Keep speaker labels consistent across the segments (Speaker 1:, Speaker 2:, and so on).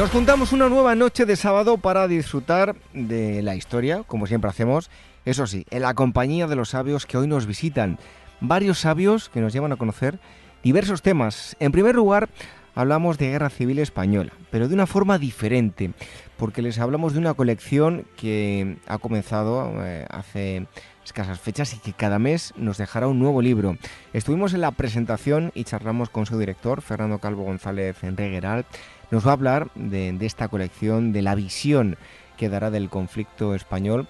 Speaker 1: Nos juntamos una nueva noche de sábado para disfrutar de la historia, como siempre hacemos, eso sí, en la compañía de los sabios que hoy nos visitan. Varios sabios que nos llevan a conocer diversos temas. En primer lugar, hablamos de guerra civil española, pero de una forma diferente, porque les hablamos de una colección que ha comenzado eh, hace escasas fechas y que cada mes nos dejará un nuevo libro. Estuvimos en la presentación y charlamos con su director, Fernando Calvo González Enregueral, nos va a hablar de, esta colección, de la visión que dará del conflicto español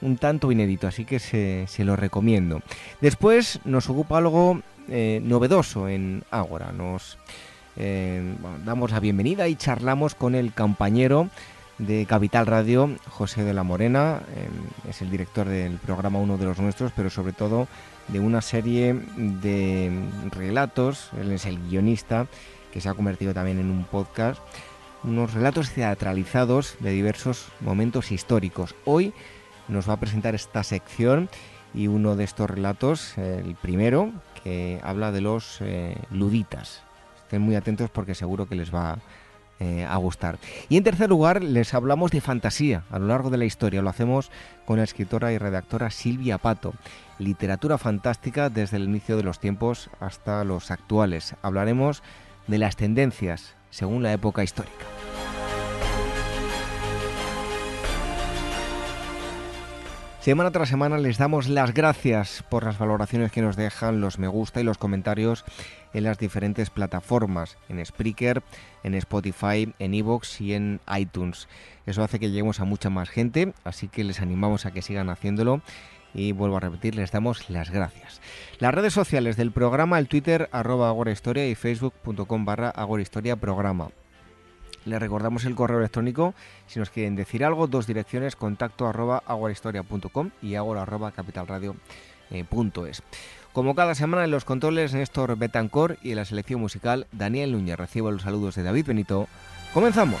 Speaker 1: un tanto inédito, así que se, lo recomiendo. Después nos ocupa algo eh, novedoso en Ágora. Nos eh, damos la bienvenida y charlamos con el compañero de Capital Radio, José de la Morena. Eh, es el director del programa, uno de los nuestros, pero sobre todo de una serie de relatos. Él es el guionista que se ha convertido también en un podcast, unos relatos teatralizados de diversos momentos históricos. Hoy nos va a presentar esta sección y uno de estos relatos, el primero, que habla de los eh, luditas. Estén muy atentos porque seguro que les va eh, a gustar. Y en tercer lugar, les hablamos de fantasía a lo largo de la historia. Lo hacemos con la escritora y redactora Silvia Pato. Literatura fantástica desde el inicio de los tiempos hasta los actuales. Hablaremos de las tendencias según la época histórica. Semana tras semana les damos las gracias por las valoraciones que nos dejan, los me gusta y los comentarios en las diferentes plataformas, en Spreaker, en Spotify, en Evox y en iTunes. Eso hace que lleguemos a mucha más gente, así que les animamos a que sigan haciéndolo y vuelvo a repetir, les damos las gracias. Las redes sociales del programa, el Twitter arroba agorahistoria y facebook.com barra agorahistoria programa. Les recordamos el correo electrónico si nos quieren decir algo, dos direcciones, contacto arroba agorahistoria.com y agora arroba capitalradio.es. Como cada semana en los controles Néstor Betancor y en la selección musical Daniel Núñez. Recibo los saludos de David Benito. ¡Comenzamos!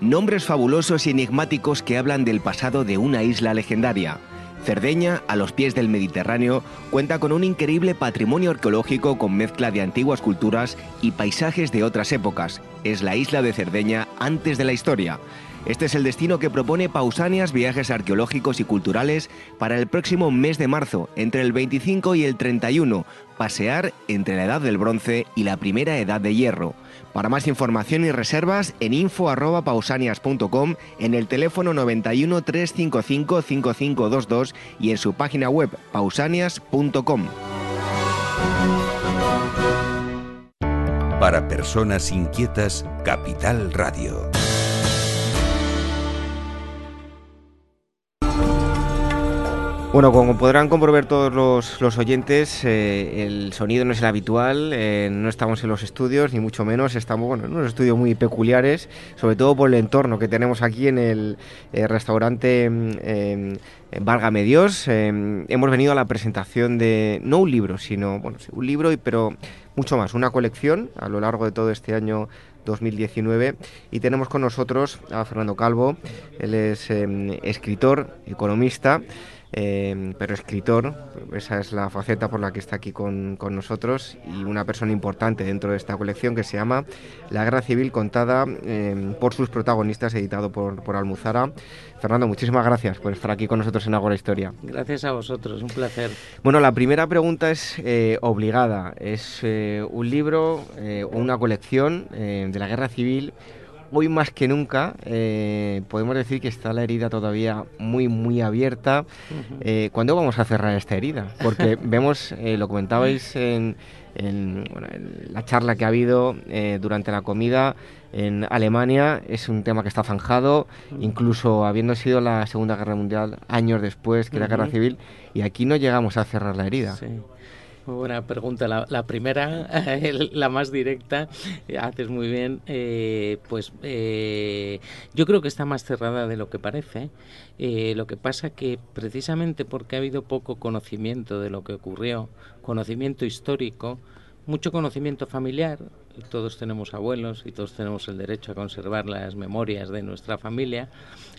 Speaker 1: Nombres fabulosos y enigmáticos que hablan del pasado de una isla legendaria. Cerdeña, a los pies del Mediterráneo, cuenta con un increíble patrimonio arqueológico con mezcla de antiguas culturas y paisajes de otras épocas. Es la isla de Cerdeña antes de la historia. Este es el destino que propone Pausanias Viajes Arqueológicos y Culturales para el próximo mes de marzo, entre el 25 y el 31, pasear entre la Edad del Bronce y la Primera Edad de Hierro. Para más información y reservas en info@pausanias.com, en el teléfono 91 355 5522 y en su página web pausanias.com.
Speaker 2: Para personas inquietas, Capital Radio.
Speaker 1: Bueno, como podrán comprobar todos los, oyentes, eh, el sonido no es el habitual, eh, no estamos en los estudios, ni mucho menos, estamos bueno, en unos estudios muy peculiares, sobre todo por el entorno que tenemos aquí en el eh, restaurante eh, Válgame Dios. hemos venido a la presentación de, no un libro, sino, bueno, un libro, pero mucho más, una colección a lo largo de todo este año 2019 y tenemos con nosotros a Fernando Calvo, él es escritor, economista, Em, pero escritor, esa es la faceta por la que está aquí con, nosotros y una persona importante dentro de esta colección que se llama La Guerra Civil contada em, por sus protagonistas, editado por, por, Almuzara. Fernando, muchísimas gracias por estar aquí con nosotros en Agora Historia.
Speaker 3: Gracias a vosotros, un placer.
Speaker 1: Bueno, la primera pregunta es eh, obligada. Es eh, un libro eh, o una colección de la Guerra Civil hoy más que nunca eh, podemos decir que está la herida todavía muy, muy abierta. Eh, ¿Cuándo vamos a cerrar esta herida? Porque vemos, eh, lo comentabais en, la charla que ha habido durante la comida en Alemania, es un tema que está zanjado, incluso habiendo sido la Segunda Guerra Mundial años después que la Guerra Civil, y aquí no llegamos a cerrar la herida.
Speaker 3: Muy buena pregunta. La, primera, la más directa, haces muy bien. Eh, pues eh, yo creo que está más cerrada de lo que parece. Eh, lo que pasa que precisamente porque ha habido poco conocimiento de lo que ocurrió, conocimiento histórico, mucho conocimiento familiar, todos tenemos abuelos y todos tenemos el derecho a conservar las memorias de nuestra familia,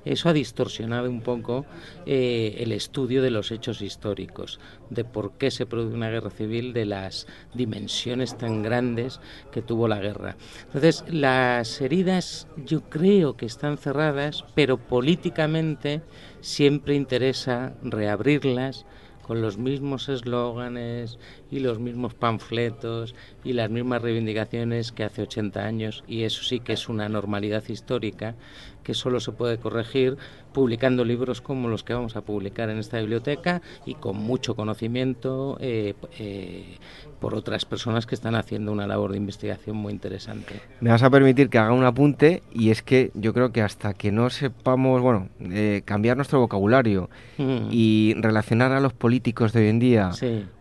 Speaker 3: eso ha distorsionado un poco eh, el estudio de los hechos históricos, de por qué se produce una guerra civil, de las dimensiones tan grandes que tuvo la guerra. Entonces, las heridas yo creo que están cerradas, pero políticamente siempre interesa reabrirlas con los mismos eslóganes y los mismos panfletos y las mismas reivindicaciones que hace 80 años y eso sí que es una normalidad histórica que solo se puede corregir publicando libros como los que vamos a publicar en esta biblioteca y con mucho conocimiento eh, eh, por otras personas que están haciendo una labor de investigación muy interesante.
Speaker 1: Me vas a permitir que haga un apunte y es que yo creo que hasta que no sepamos, bueno, eh, cambiar nuestro vocabulario mm. y relacionar a los políticos de hoy en día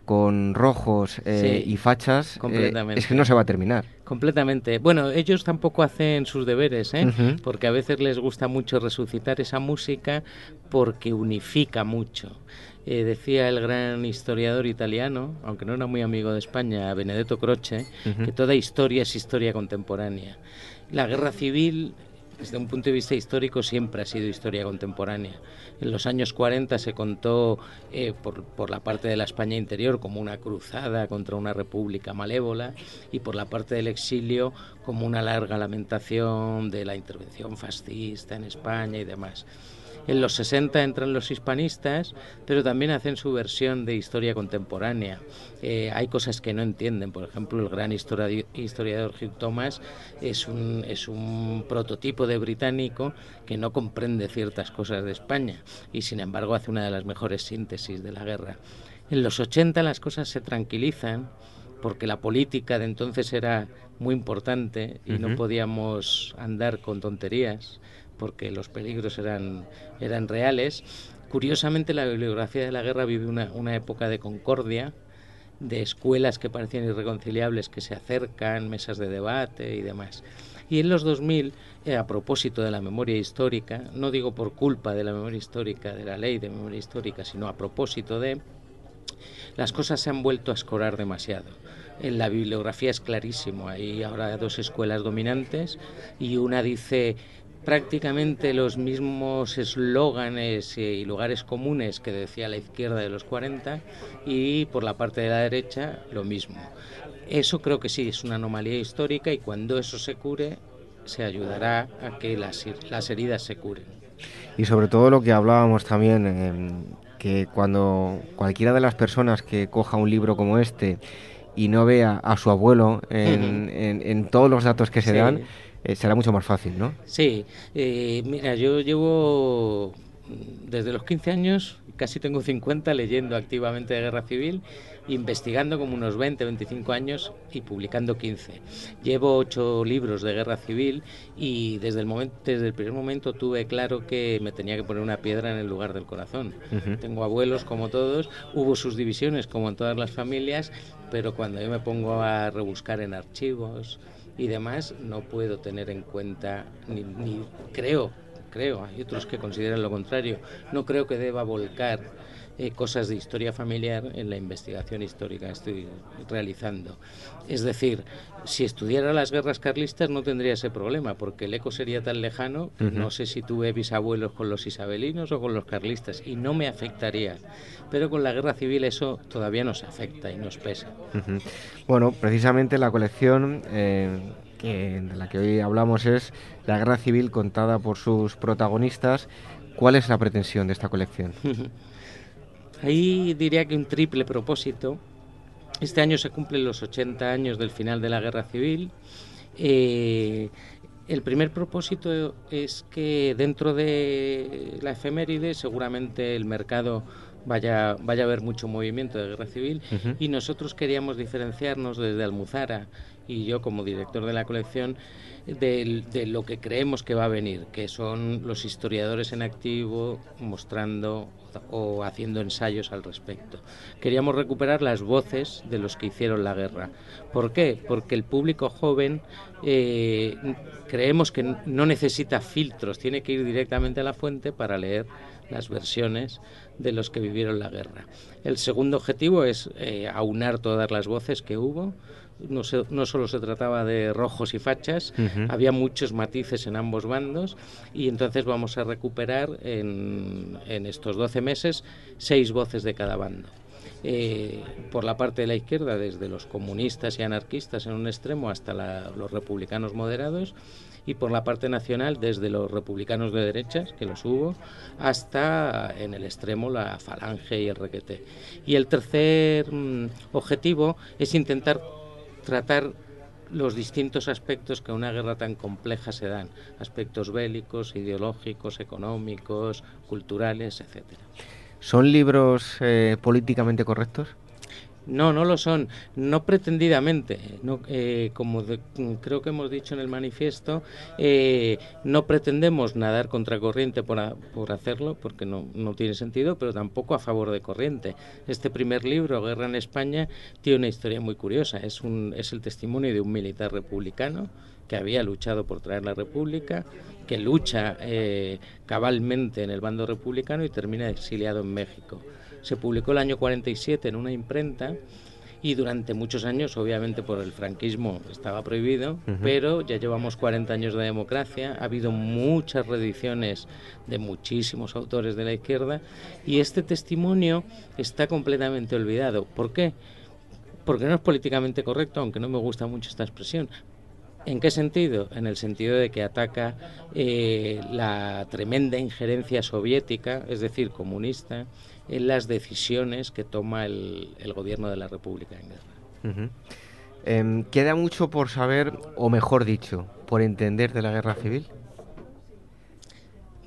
Speaker 1: con rojos eh, y fachas, eh, es que no se va a terminar.
Speaker 3: Completamente. Bueno, ellos tampoco hacen sus deberes, ¿eh? porque a veces les gusta mucho resucitar esa música porque unifica mucho. decía el gran historiador italiano, aunque no era muy amigo de España, Benedetto Croce, que toda historia es historia contemporánea. La guerra civil desde un punto de vista histórico siempre ha sido historia contemporánea. En los años 40 se contó eh, por, por, la parte de la España interior como una cruzada contra una república malévola y por la parte del exilio como una larga lamentación de la intervención fascista en España y demás. En los 60 entran los hispanistas, pero también hacen su versión de historia contemporánea. Eh, hay cosas que no entienden. Por ejemplo, el gran historiador Hugh Thomas es un, es un prototipo de británico que no comprende ciertas cosas de España y, sin embargo, hace una de las mejores síntesis de la guerra. En los 80 las cosas se tranquilizan porque la política de entonces era muy importante y no podíamos andar con tonterías porque los peligros eran, eran reales. Curiosamente, la bibliografía de la guerra vive una, una época de concordia, de escuelas que parecían irreconciliables que se acercan, mesas de debate y demás. Y en los 2000, eh, a propósito de la memoria histórica, no digo por culpa de la memoria histórica, de la ley de memoria histórica, sino a propósito de, las cosas se han vuelto a escorar demasiado. En la bibliografía es clarísimo, hay ahora dos escuelas dominantes y una dice prácticamente los mismos eslóganes y lugares comunes que decía la izquierda de los 40 y por la parte de la derecha lo mismo. Eso creo que sí, es una anomalía histórica y cuando eso se cure se ayudará a que las, las heridas se curen.
Speaker 1: Y sobre todo lo que hablábamos también, eh, que cuando cualquiera de las personas que coja un libro como este y no vea a su abuelo en, todos los datos que se dan, eh, será mucho más fácil, ¿no?
Speaker 3: Sí, eh, mira, yo llevo desde los 15 años, casi tengo 50, leyendo activamente de guerra civil, investigando como unos 20, 25 años y publicando 15. Llevo ocho libros de guerra civil y desde el, momento, desde el primer momento tuve claro que me tenía que poner una piedra en el lugar del corazón. Tengo abuelos como todos, hubo sus divisiones como en todas las familias, pero cuando yo me pongo a rebuscar en archivos, y demás, no puedo tener en cuenta, ni, creo, creo, hay otros que consideran lo contrario, no creo que deba volcar eh, cosas de historia familiar en la investigación histórica que estoy realizando. Es decir, si estudiara las guerras carlistas no tendría ese problema, porque el eco sería tan lejano que no sé si tuve bisabuelos con los isabelinos o con los carlistas, y no me afectaría. Pero con la guerra civil eso todavía nos afecta y nos pesa.
Speaker 1: Bueno, precisamente la colección... Eh, de la que hoy hablamos es la guerra civil contada por sus protagonistas. ¿Cuál es la pretensión de esta colección?
Speaker 3: Ahí diría que un triple propósito. Este año se cumplen los 80 años del final de la Guerra Civil. Eh, el primer propósito es que dentro de la efeméride seguramente el mercado vaya, vaya a haber mucho movimiento de guerra civil y nosotros queríamos diferenciarnos desde Almuzara y yo como director de la colección de, lo que creemos que va a venir, que son los historiadores en activo mostrando o haciendo ensayos al respecto. Queríamos recuperar las voces de los que hicieron la guerra. ¿Por qué? Porque el público joven eh, creemos que no necesita filtros, tiene que ir directamente a la fuente para leer las versiones de los que vivieron la guerra. El segundo objetivo es eh, aunar todas las voces que hubo, no, no, solo se trataba de rojos y fachas, había muchos matices en ambos bandos y entonces vamos a recuperar en, en estos 12 meses seis voces de cada bando. Eh, por la parte de la izquierda, desde los comunistas y anarquistas en un extremo hasta los republicanos moderados, y por la parte nacional, desde los republicanos de derechas, que los hubo, hasta en el extremo la falange y el requete. Y el tercer mm, objetivo es intentar tratar los distintos aspectos que a una guerra tan compleja se dan, aspectos bélicos, ideológicos, económicos, culturales, etcétera.
Speaker 1: ¿Son libros eh, políticamente correctos?
Speaker 3: No, no lo son, no pretendidamente. No, eh, como creo que hemos dicho en el manifiesto, eh, no pretendemos nadar contra corriente por, por hacerlo, porque no, no, tiene sentido, pero tampoco a favor de corriente. Este primer libro, Guerra en España, tiene una historia muy curiosa. Es, un, es el testimonio de un militar republicano que había luchado por traer la República, que lucha eh, cabalmente en el bando republicano y termina exiliado en México se publicó el año 47 en una imprenta y durante muchos años, obviamente por el franquismo estaba prohibido, pero ya llevamos 40 años de democracia, ha habido muchas reediciones de muchísimos autores de la izquierda y este testimonio está completamente olvidado. ¿Por qué? Porque no es políticamente correcto, aunque no me gusta mucho esta expresión, ¿En qué sentido? En el sentido de que ataca eh, la tremenda injerencia soviética, es decir, comunista, en las decisiones que toma el, gobierno de la República en guerra.
Speaker 1: Em, ¿Queda mucho por saber, o mejor dicho, por entender de la guerra civil?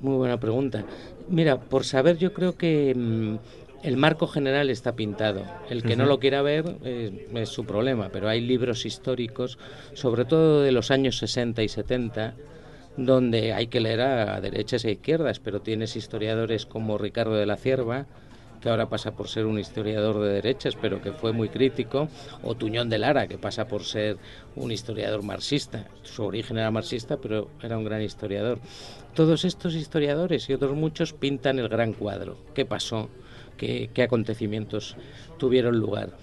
Speaker 3: Muy buena pregunta. Mira, por saber yo creo que mm, el marco general está pintado. El que no lo quiera ver eh, es su problema, pero hay libros históricos, sobre todo de los años 60 y 70, donde hay que leer a derechas e izquierdas, pero tienes historiadores como Ricardo de la Cierva, que ahora pasa por ser un historiador de derechas, pero que fue muy crítico, o Tuñón de Lara, que pasa por ser un historiador marxista. Su origen era marxista, pero era un gran historiador. Todos estos historiadores y otros muchos pintan el gran cuadro. ¿Qué pasó? ¿Qué, acontecimientos tuvieron lugar?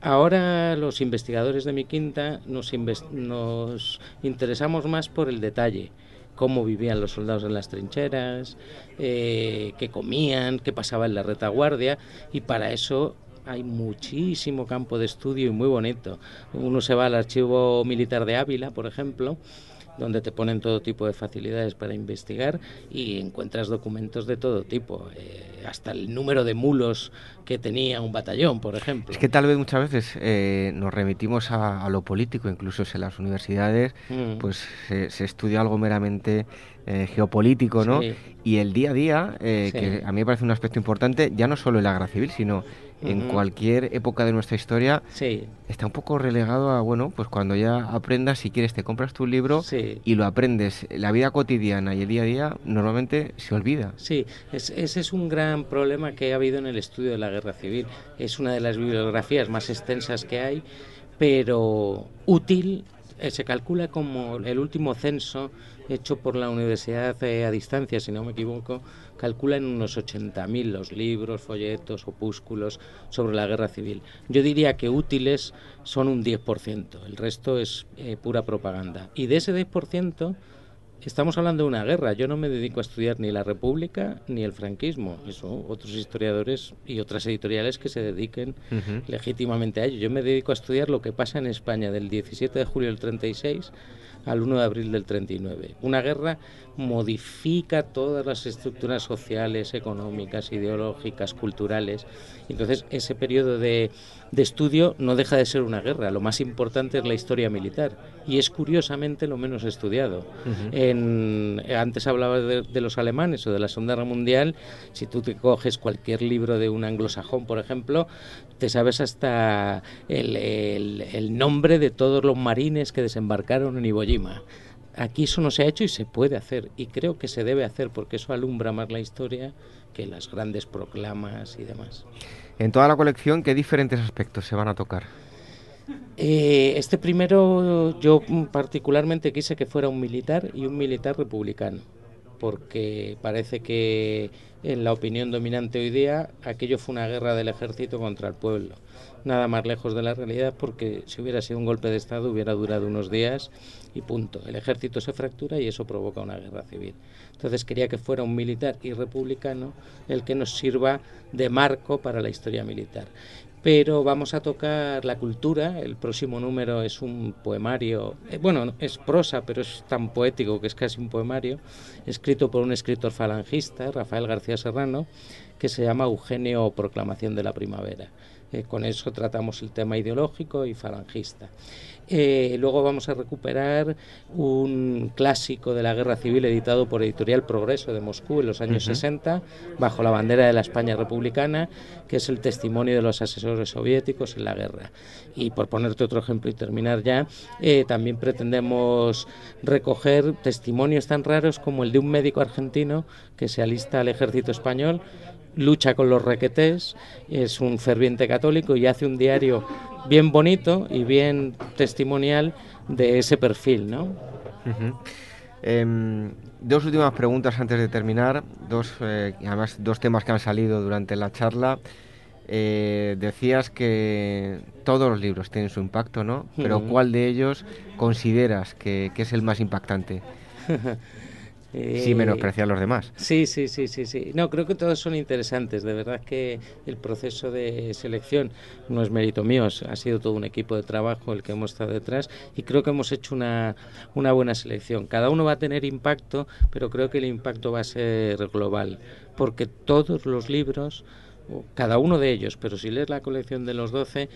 Speaker 3: Ahora los investigadores de mi quinta nos, nos interesamos más por el detalle cómo vivían los soldados en las trincheras, eh, qué comían, qué pasaba en la retaguardia y para eso hay muchísimo campo de estudio y muy bonito. Uno se va al archivo militar de Ávila, por ejemplo, donde te ponen todo tipo de facilidades para investigar y encuentras documentos de todo tipo, eh, hasta el número de mulos que tenía un batallón, por ejemplo.
Speaker 1: Es que tal vez muchas veces eh, nos remitimos a, lo político, incluso en las universidades, mm. pues se, estudia algo meramente eh, geopolítico, ¿no? Y el día a día, que a mí me parece un aspecto importante, ya no solo en la guerra civil, sino en cualquier época de nuestra historia está un poco relegado a, bueno, pues cuando ya aprendas, si quieres, te compras tu libro y lo aprendes. La vida cotidiana y el día a día normalmente se olvida.
Speaker 3: Sí, ese es un gran problema que ha habido en el estudio de la guerra civil. Es una de las bibliografías más extensas que hay, pero útil. Eh, se calcula como el último censo hecho por la universidad eh, a distancia, si no me equivoco, calcula en unos 80.000 los libros, folletos, opúsculos sobre la guerra civil. Yo diría que útiles son un 10%, el resto es eh, pura propaganda. Y de ese 10%, estamos hablando de una guerra. Yo no me dedico a estudiar ni la República ni el franquismo. Eso, otros historiadores y otras editoriales que se dediquen legítimamente a ello. Yo me dedico a estudiar lo que pasa en España del 17 de julio del 36 al 1 de abril del 39. Una guerra modifica todas las estructuras sociales, económicas, ideológicas, culturales. Entonces, ese periodo de, estudio no deja de ser una guerra. Lo más importante es la historia militar y es curiosamente lo menos estudiado. en, antes hablaba de, los alemanes o de la Segunda Guerra Mundial. Si tú te coges cualquier libro de un anglosajón, por ejemplo, te sabes hasta el, el nombre de todos los marines que desembarcaron en Iwo Jima aquí eso no se ha hecho y se puede hacer y creo que se debe hacer porque eso alumbra más la historia que las grandes proclamas y demás.
Speaker 1: En toda la colección, ¿qué diferentes aspectos se van a tocar?
Speaker 3: Eh, este primero yo particularmente quise que fuera un militar y un militar republicano, porque parece que en la opinión dominante hoy día aquello fue una guerra del ejército contra el pueblo nada más lejos de la realidad porque si hubiera sido un golpe de Estado hubiera durado unos días y punto. El ejército se fractura y eso provoca una guerra civil. Entonces quería que fuera un militar y republicano el que nos sirva de marco para la historia militar. Pero vamos a tocar la cultura. El próximo número es un poemario, eh, bueno, es prosa, pero es tan poético que es casi un poemario, escrito por un escritor falangista, Rafael García Serrano, que se llama Eugenio Proclamación de la Primavera. Eh, con eso tratamos el tema ideológico y falangista. Eh, luego vamos a recuperar un clásico de la guerra civil editado por Editorial Progreso de Moscú en los años 60, bajo la bandera de la España republicana, que es el testimonio de los asesores soviéticos en la guerra. Y por ponerte otro ejemplo y terminar ya, eh, también pretendemos recoger testimonios tan raros como el de un médico argentino que se alista al ejército español lucha con los requetés, es un ferviente católico y hace un diario bien bonito y bien testimonial de ese perfil, ¿no?
Speaker 1: Em, dos últimas preguntas antes de terminar, dos, eh, además dos temas que han salido durante la charla. Eh, decías que todos los libros tienen su impacto, ¿no? Pero ¿cuál de ellos consideras que, que es el más impactante? Eh, sin menospreciar a los demás.
Speaker 3: Sí, sí, sí, sí, sí. No, creo que todos son interesantes. De verdad que el proceso de selección no es mérito mío, ha sido todo un equipo de trabajo el que hemos estado detrás y creo que hemos hecho una, una buena selección. Cada uno va a tener impacto, pero creo que el impacto va a ser global, porque todos los libros, cada uno de ellos, pero si lees la colección de los 12,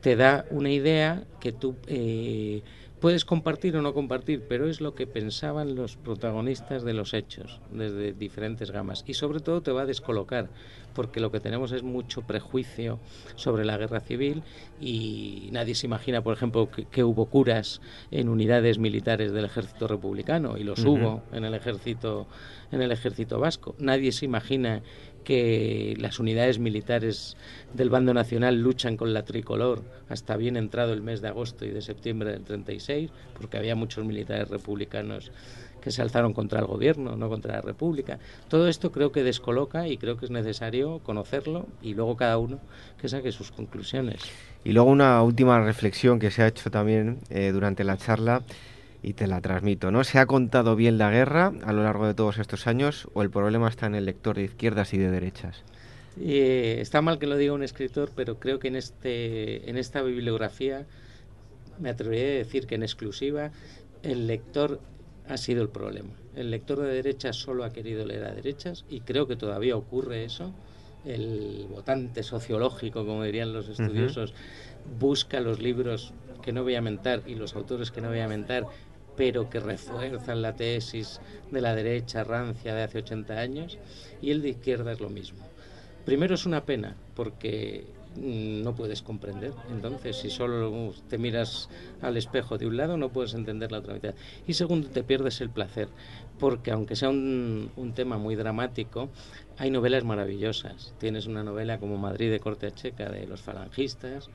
Speaker 3: te da una idea que tú... Eh, Puedes compartir o no compartir, pero es lo que pensaban los protagonistas de los hechos, desde diferentes gamas. Y sobre todo te va a descolocar, porque lo que tenemos es mucho prejuicio sobre la guerra civil y nadie se imagina, por ejemplo, que, hubo curas en unidades militares del ejército republicano, y los hubo en el ejército, en el ejército vasco. Nadie se imagina que las unidades militares del bando nacional luchan con la tricolor hasta bien entrado el mes de agosto y de septiembre del 36, porque había muchos militares republicanos que se alzaron contra el gobierno, no contra la república. Todo esto creo que descoloca y creo que es necesario conocerlo y luego cada uno que saque sus conclusiones.
Speaker 1: Y luego una última reflexión que se ha hecho también eh, durante la charla y te la transmito. ¿No se ha contado bien la guerra a lo largo de todos estos años o el problema está en el lector de izquierdas y de derechas?
Speaker 3: Eh, está mal que lo diga un escritor, pero creo que en, este, en esta bibliografía me atrevería a decir que en exclusiva el lector ha sido el problema. El lector de derechas solo ha querido leer a derechas y creo que todavía ocurre eso. El votante sociológico, como dirían los estudiosos, busca los libros que no voy a mentar y los autores que no voy a mentar pero que refuerzan la tesis de la derecha rancia de hace 80 años, y el de izquierda es lo mismo. Primero es una pena, porque mm, no puedes comprender. Entonces, si solo te miras al espejo de un lado, no puedes entender la otra mitad. Y segundo, te pierdes el placer, porque aunque sea un, tema muy dramático, hay novelas maravillosas. Tienes una novela como Madrid de corte checa de los falangistas,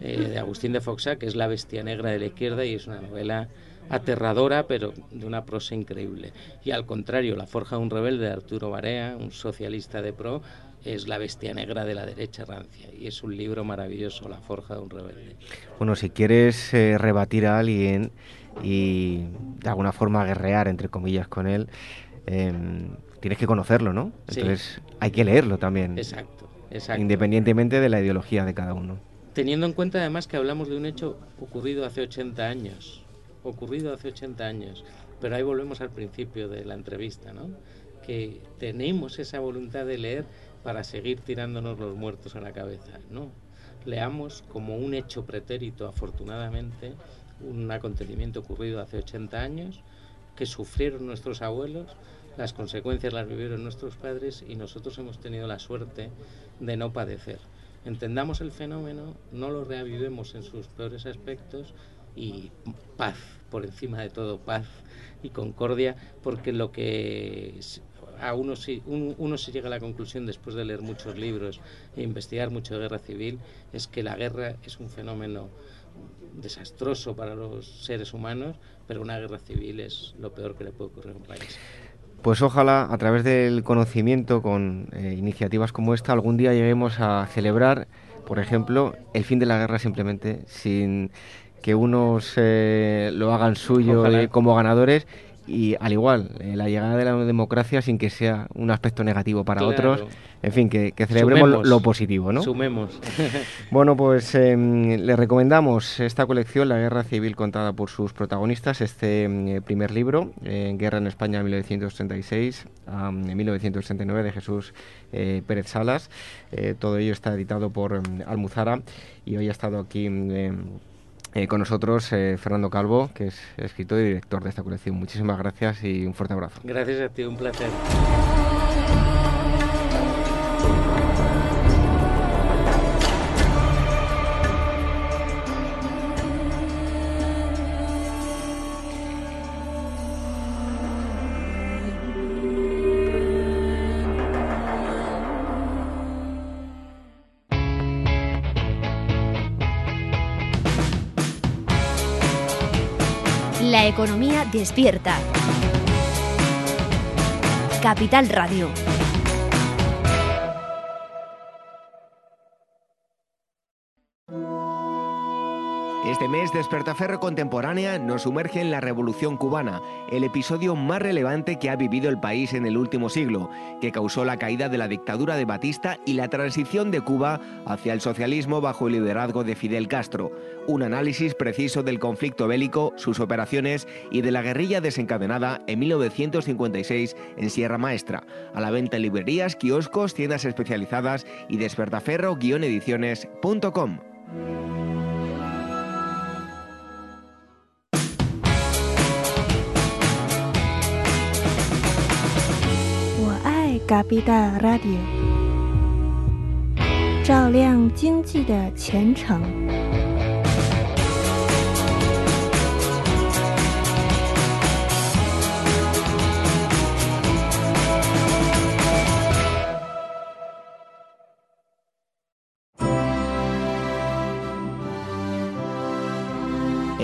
Speaker 3: eh, de Agustín de Foxá, que es La bestia negra de la izquierda, y es una novela aterradora, pero de una prosa increíble. Y al contrario, La Forja de un Rebelde de Arturo Barea, un socialista de pro, es La Bestia Negra de la derecha rancia. Y es un libro maravilloso, La Forja de un Rebelde.
Speaker 1: Bueno, si quieres eh, rebatir a alguien y de alguna forma guerrear, entre comillas, con él, em, tienes que conocerlo, ¿no? Entonces hay que leerlo también.
Speaker 3: Exacto, exacto.
Speaker 1: Independientemente de la ideología de cada uno.
Speaker 3: Teniendo en cuenta además que hablamos de un hecho ocurrido hace 80 años ocurrido hace 80 años. Pero ahí volvemos al principio de la entrevista, ¿no? Que tenemos esa voluntad de leer para seguir tirándonos los muertos a la cabeza, ¿no? Leamos como un hecho pretérito, afortunadamente, un acontecimiento ocurrido hace 80 años, que sufrieron nuestros abuelos, las consecuencias las vivieron nuestros padres y nosotros hemos tenido la suerte de no padecer. Entendamos el fenómeno, no lo reavivemos en sus peores aspectos y paz, por encima de todo paz y concordia, porque lo que a uno, uno, se llega a la conclusión después de leer muchos libros e investigar mucho de guerra civil, es que la guerra es un fenómeno desastroso para los seres humanos, pero una guerra civil es lo peor que le puede ocurrir a un país.
Speaker 1: Pues ojalá a través del conocimiento, con eh, iniciativas como esta, algún día lleguemos a celebrar, por ejemplo, el fin de la guerra simplemente sin que unos eh, lo hagan suyo eh, como ganadores y al igual, eh, la llegada de la democracia sin que sea un aspecto negativo para otros. En fin, que, celebremos lo, positivo, ¿no?
Speaker 3: Sumemos.
Speaker 1: bueno, pues em, le recomendamos esta colección, La Guerra Civil contada por sus protagonistas, este em, primer libro, Guerra en España 1936 a 1939 de Jesús Pérez Salas. todo ello está editado por em, Almuzara y hoy ha estado aquí eh, con nosotros eh, Fernando Calvo, que es escritor y director de esta colección. Muchísimas gracias y un fuerte abrazo.
Speaker 3: Gracias a ti, un placer.
Speaker 4: Despierta. Capital Radio.
Speaker 1: Este mes, Despertaferro Contemporánea nos sumerge en la Revolución Cubana, el episodio más relevante que ha vivido el país en el último siglo, que causó la caída de la dictadura de Batista y la transición de Cuba hacia el socialismo bajo el liderazgo de Fidel Castro. Un análisis preciso del conflicto bélico, sus operaciones y de la guerrilla desencadenada en 1956 en Sierra Maestra. A la venta en librerías, kioscos, tiendas especializadas y despertaferro-ediciones.com.
Speaker 5: Capital Radio，照亮经济的前程。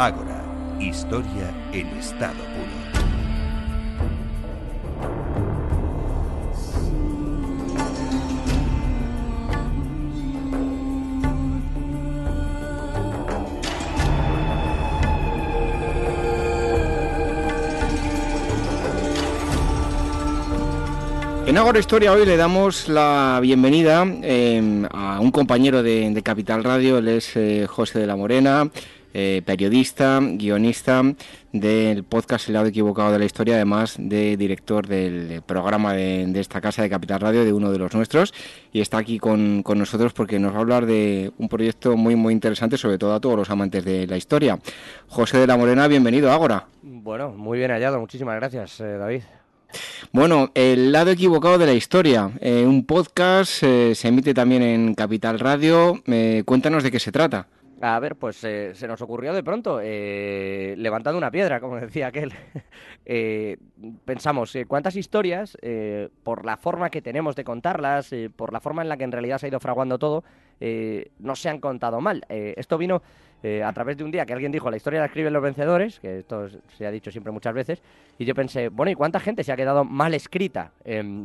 Speaker 2: Ágora, historia en estado puro.
Speaker 1: En Agora Historia hoy le damos la bienvenida eh, a un compañero de, Capital Radio, él es eh, José de la Morena, eh, periodista, guionista del podcast El lado equivocado de la historia, además de director del programa de, de, esta casa de Capital Radio, de uno de los nuestros, y está aquí con, con, nosotros porque nos va a hablar de un proyecto muy, muy interesante, sobre todo a todos los amantes de la historia. José de la Morena, bienvenido a Ágora.
Speaker 6: Bueno, muy bien hallado, muchísimas gracias, eh, David.
Speaker 1: Bueno, El lado equivocado de la historia, eh, un podcast, eh, se emite también en Capital Radio. Eh, cuéntanos de qué se trata.
Speaker 6: A ver, pues eh, se nos ocurrió de pronto, eh, levantando una piedra, como decía aquel. eh, pensamos, eh, ¿cuántas historias, por la forma que tenemos de contarlas, por la forma en la que en realidad se ha ido fraguando todo, no se han contado mal? Esto vino a través de un día que alguien dijo, la historia la escriben los vencedores, que esto se ha dicho siempre muchas veces, y yo pensé, bueno, ¿y cuánta gente se ha quedado mal escrita? Eh,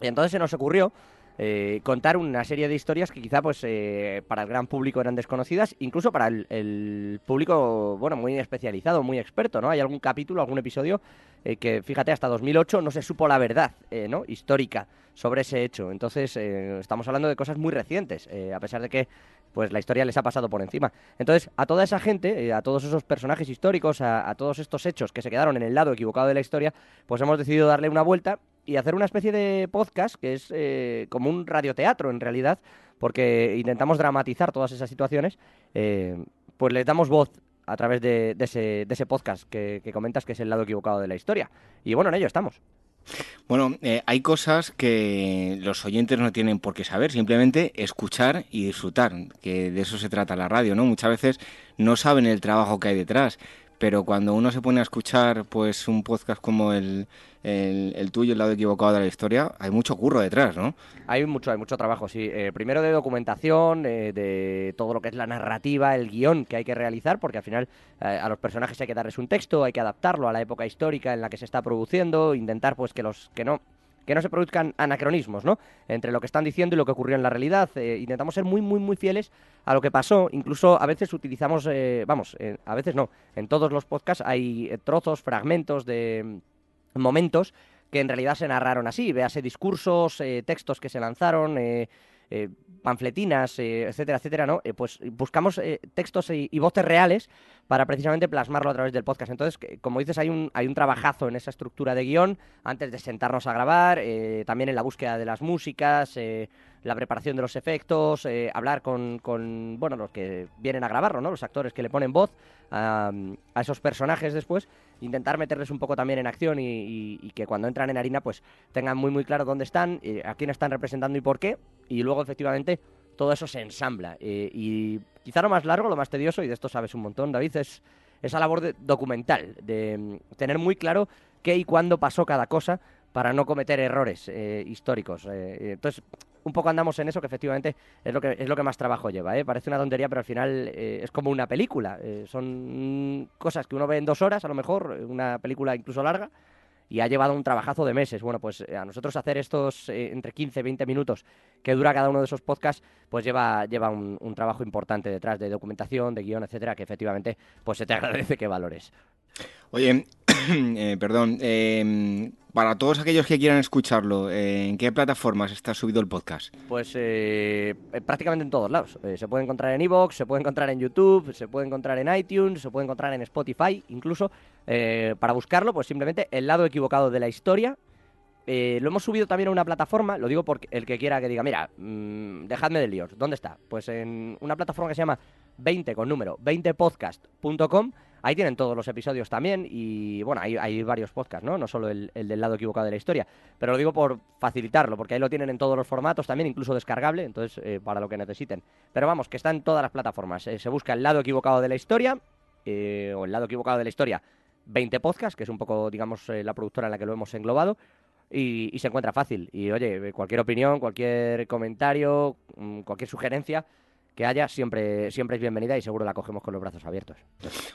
Speaker 6: y entonces se nos ocurrió eh, contar una serie de historias que quizá pues eh, para el gran público eran desconocidas, incluso para el, público, bueno, muy especializado, muy experto, ¿no? Hay algún capítulo, algún episodio eh, que, fíjate, hasta 2008 no se supo la verdad, eh, ¿no? Histórica sobre ese hecho. Entonces, eh, estamos hablando de cosas muy recientes, a pesar de que pues la historia les ha pasado por encima. Entonces, a toda esa gente, eh, a todos esos personajes históricos, a, a, todos estos hechos que se quedaron en el lado equivocado de la historia, pues hemos decidido darle una vuelta y hacer una especie de podcast que es eh, como un radioteatro en realidad, porque intentamos dramatizar todas esas situaciones, eh, pues le damos voz a través de, de, ese, de ese, podcast que, que comentas que es el lado equivocado de la historia. Y bueno, en ello estamos.
Speaker 1: Bueno, eh, hay cosas que los oyentes no tienen por qué saber, simplemente escuchar y disfrutar, que de eso se trata la radio, ¿no? Muchas veces no saben el trabajo que hay detrás, pero cuando uno se pone a escuchar pues un podcast como el, el, el, tuyo, el lado equivocado de la historia, hay mucho curro detrás, ¿no?
Speaker 6: Hay mucho, hay mucho trabajo, sí. Eh, primero de documentación, eh, de todo lo que es la narrativa, el guion que hay que realizar, porque al final eh, a los personajes hay que darles un texto, hay que adaptarlo a la época histórica en la que se está produciendo, intentar pues que los que no que no se produzcan anacronismos, ¿no? Entre lo que están diciendo y lo que ocurrió en la realidad. Eh, intentamos ser muy, muy, muy fieles a lo que pasó. Incluso a veces utilizamos, eh, vamos, eh, a veces no. En todos los podcasts hay trozos, fragmentos de momentos que en realidad se narraron así. Véase discursos, textos que se lanzaron. Panfletinas, eh, etcétera, etcétera, ¿no? Eh, pues buscamos eh, textos y, voces reales para precisamente plasmarlo a través del podcast. Entonces, que, como dices, hay un, hay un trabajazo en esa estructura de guion antes de sentarnos a grabar, eh, también en la búsqueda de las músicas, eh, la preparación de los efectos, eh, hablar con, con, bueno, los que vienen a grabarlo, ¿no? Los actores que le ponen voz a, esos personajes después, intentar meterles un poco también en acción y, que cuando entran en harina, pues tengan muy, muy claro dónde están, eh, a quién están representando y por qué, y luego efectivamente todo eso se ensambla. Eh, y quizá lo más largo, lo más tedioso, y de esto sabes un montón, David, es esa labor de, documental, de mm, tener muy claro qué y cuándo pasó cada cosa para no cometer errores eh, históricos. Eh, entonces, un poco andamos en eso, que efectivamente es lo que, es lo que más trabajo lleva. ¿eh? Parece una tontería, pero al final eh, es como una película. Eh, son cosas que uno ve en dos horas, a lo mejor, una película incluso larga, y ha llevado un trabajazo de meses. Bueno, pues a nosotros hacer estos eh, entre 15 y 20 minutos que dura cada uno de esos podcasts, pues lleva, lleva un, un, trabajo importante detrás de documentación, de guion, etcétera, que efectivamente pues se te agradece que valores.
Speaker 1: Oye, eh, perdón, eh, para todos aquellos que quieran escucharlo, eh, ¿en qué plataformas está subido el podcast?
Speaker 6: Pues eh, eh, prácticamente en todos lados. Eh, se puede encontrar en Evox, se puede encontrar en YouTube, se puede encontrar en iTunes, se puede encontrar en Spotify, incluso. Eh, para buscarlo, pues simplemente el lado equivocado de la historia. Eh, lo hemos subido también a una plataforma, lo digo porque el que quiera que diga, mira, mm, dejadme de líos, ¿dónde está? Pues en una plataforma que se llama 20 con número, 20podcast.com. Ahí tienen todos los episodios también y bueno, hay, hay varios podcasts, ¿no? No solo el, el del lado equivocado de la historia. Pero lo digo por facilitarlo, porque ahí lo tienen en todos los formatos también, incluso descargable, entonces eh, para lo que necesiten. Pero vamos, que está en todas las plataformas. Eh, se busca el lado equivocado de la historia o el lado equivocado de la historia 20 podcasts, que es un poco, digamos, eh, la productora en la que lo hemos englobado. Y, se encuentra fácil. Y oye, cualquier opinión, cualquier comentario, mm, cualquier sugerencia que haya, siempre, siempre es bienvenida y seguro la cogemos con los brazos abiertos.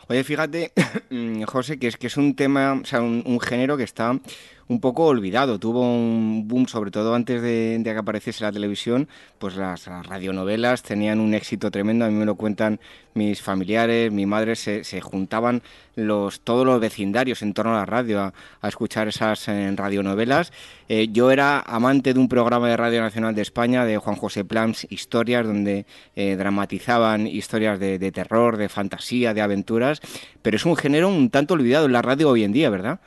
Speaker 1: Oye, fíjate, mm, José, que es que es un tema, o sea, un género que está un poco olvidado. Tuvo un boom, sobre todo antes de, que apareciese la televisión, pues las, las radionovelas tenían un éxito tremendo. A mí me lo cuentan mis familiares, mi madre, se, se juntaban los, todos los vecindarios en torno a la radio a, escuchar esas eh, radionovelas. Eh, yo era amante de un programa de Radio Nacional de España, de Juan José Plams, Historias, donde eh, dramatizaban historias de terror, de fantasía, de aventuras, pero es un género un tanto olvidado en la radio hoy en día, ¿verdad?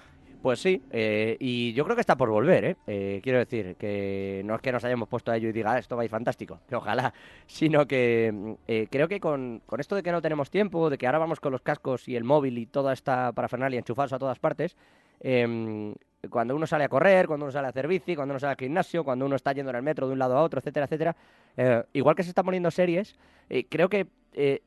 Speaker 6: Pues sí, eh, y yo creo que está por volver, ¿eh? Eh, Quiero decir, que no es que nos hayamos puesto a ello y diga, "Ah, esto va a ir fantástico, que ojalá, sino que mm, eh, creo que con, con esto de que no tenemos tiempo, de que ahora vamos con los cascos y el móvil y toda esta parafernalia enchufados a todas partes, em, cuando uno sale a correr, cuando uno sale a hacer bici, cuando uno sale al gimnasio, cuando uno está yendo en el metro de un lado a otro, etcétera, etcétera, eh, igual que se están poniendo series, eh, creo que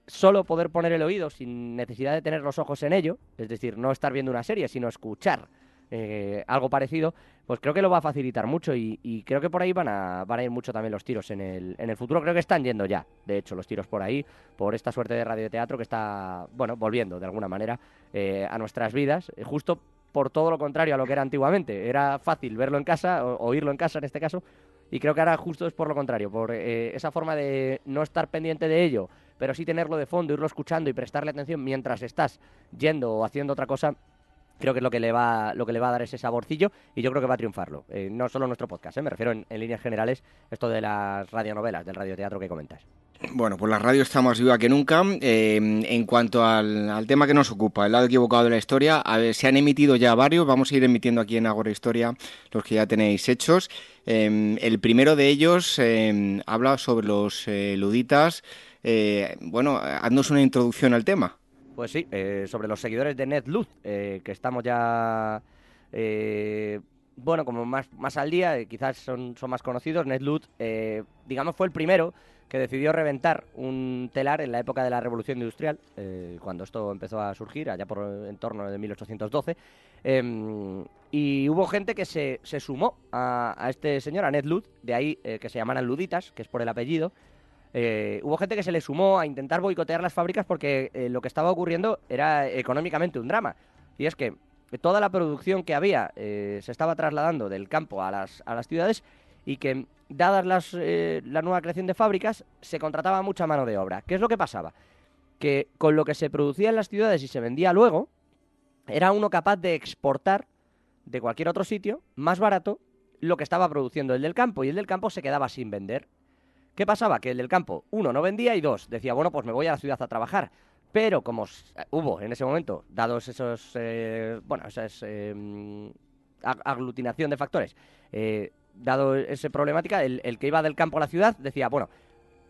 Speaker 6: solo poder poner el oído sin necesidad de tener los ojos en ello, es decir, no estar viendo una serie, sino escuchar eh, algo parecido, pues creo que lo va a facilitar mucho y, y creo que por ahí van a, van a ir mucho también los tiros en el, en el futuro. Creo que están yendo ya, de hecho, los tiros por ahí, por esta suerte de radioteatro que está, bueno, volviendo de alguna manera eh, a nuestras vidas, eh, justo por todo lo contrario a lo que era antiguamente. Era fácil verlo en casa, o oírlo en casa en este caso, y creo que ahora justo es por lo contrario, por eh, esa forma de no estar pendiente de ello, pero sí tenerlo de fondo, irlo escuchando y prestarle atención mientras estás yendo o haciendo otra cosa, creo que es lo que le va lo que le va a dar ese saborcillo y yo creo que va a triunfarlo. Eh, no solo nuestro podcast, ¿eh? me refiero en, líneas generales esto de las radionovelas, del radioteatro que comentas.
Speaker 1: Bueno, pues la radio está más viva que nunca. Eh, en cuanto al, al, tema que nos ocupa, el lado equivocado de la historia, se han emitido ya varios, vamos a ir emitiendo aquí en Agora Historia los que ya tenéis hechos. El primero de ellos habla sobre los luditas. bueno, haznos una introducción al tema.
Speaker 6: Pues sí, sobre los seguidores de NetLuz, que estamos ya bueno, como más, más al día, eh, quizás son, son más conocidos, NetLoot, eh, digamos, fue el primero que decidió reventar un telar en la época de la Revolución Industrial, eh, cuando esto empezó a surgir, allá por en torno de 1812, eh, y hubo gente que se, se sumó a, a, este señor, a NetLoot, de ahí eh, que se llamaran Luditas, que es por el apellido, eh, hubo gente que se le sumó a intentar boicotear las fábricas porque eh, lo que estaba ocurriendo era económicamente un drama. Y es que toda la producción que había eh, se estaba trasladando del campo a las, a las ciudades y que, dadas las, eh, la nueva creación de fábricas, se contrataba mucha mano de obra. ¿Qué es lo que pasaba? Que con lo que se producía en las ciudades y se vendía luego, era uno capaz de exportar de cualquier otro sitio más barato lo que estaba produciendo el del campo y el del campo se quedaba sin vender. ¿Qué pasaba? Que el del campo, uno, no vendía y dos, decía, bueno, pues me voy a la ciudad a trabajar. Pero como hubo en ese momento, dados esos, eh, bueno, esa eh, aglutinación de factores, eh, dado esa problemática, el, el, que iba del campo a la ciudad decía, bueno,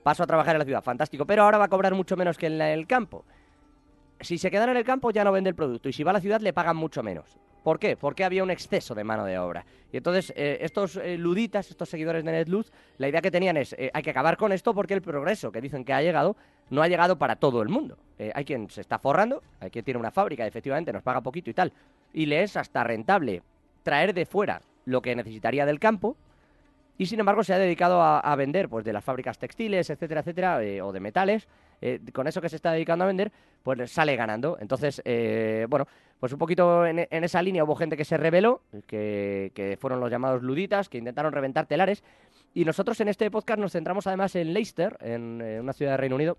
Speaker 6: paso a trabajar en la ciudad, fantástico, pero ahora va a cobrar mucho menos que en el campo. Si se quedara en el campo ya no vende el producto y si va a la ciudad le pagan mucho menos. ¿Por qué? Porque había un exceso de mano de obra. Y entonces eh, estos eh, luditas, estos seguidores de NetLuz, la idea que tenían es, eh, hay que acabar con esto porque el progreso que dicen que ha llegado no ha llegado para todo el mundo. Hay quien se está forrando, hay quien tiene una fábrica efectivamente nos paga poquito y tal, y le es hasta rentable traer de fuera lo que necesitaría del campo, y sin embargo se ha dedicado a, vender pues de las fábricas textiles, etcétera, etcétera, o de metales, con eso que se está dedicando a vender, pues sale ganando. Entonces, eh, bueno, pues un poquito en, esa línea hubo gente que se rebeló, que, que, fueron los llamados luditas, que intentaron reventar telares, y nosotros en este podcast nos centramos además en Leicester, en, una ciudad de Reino Unido,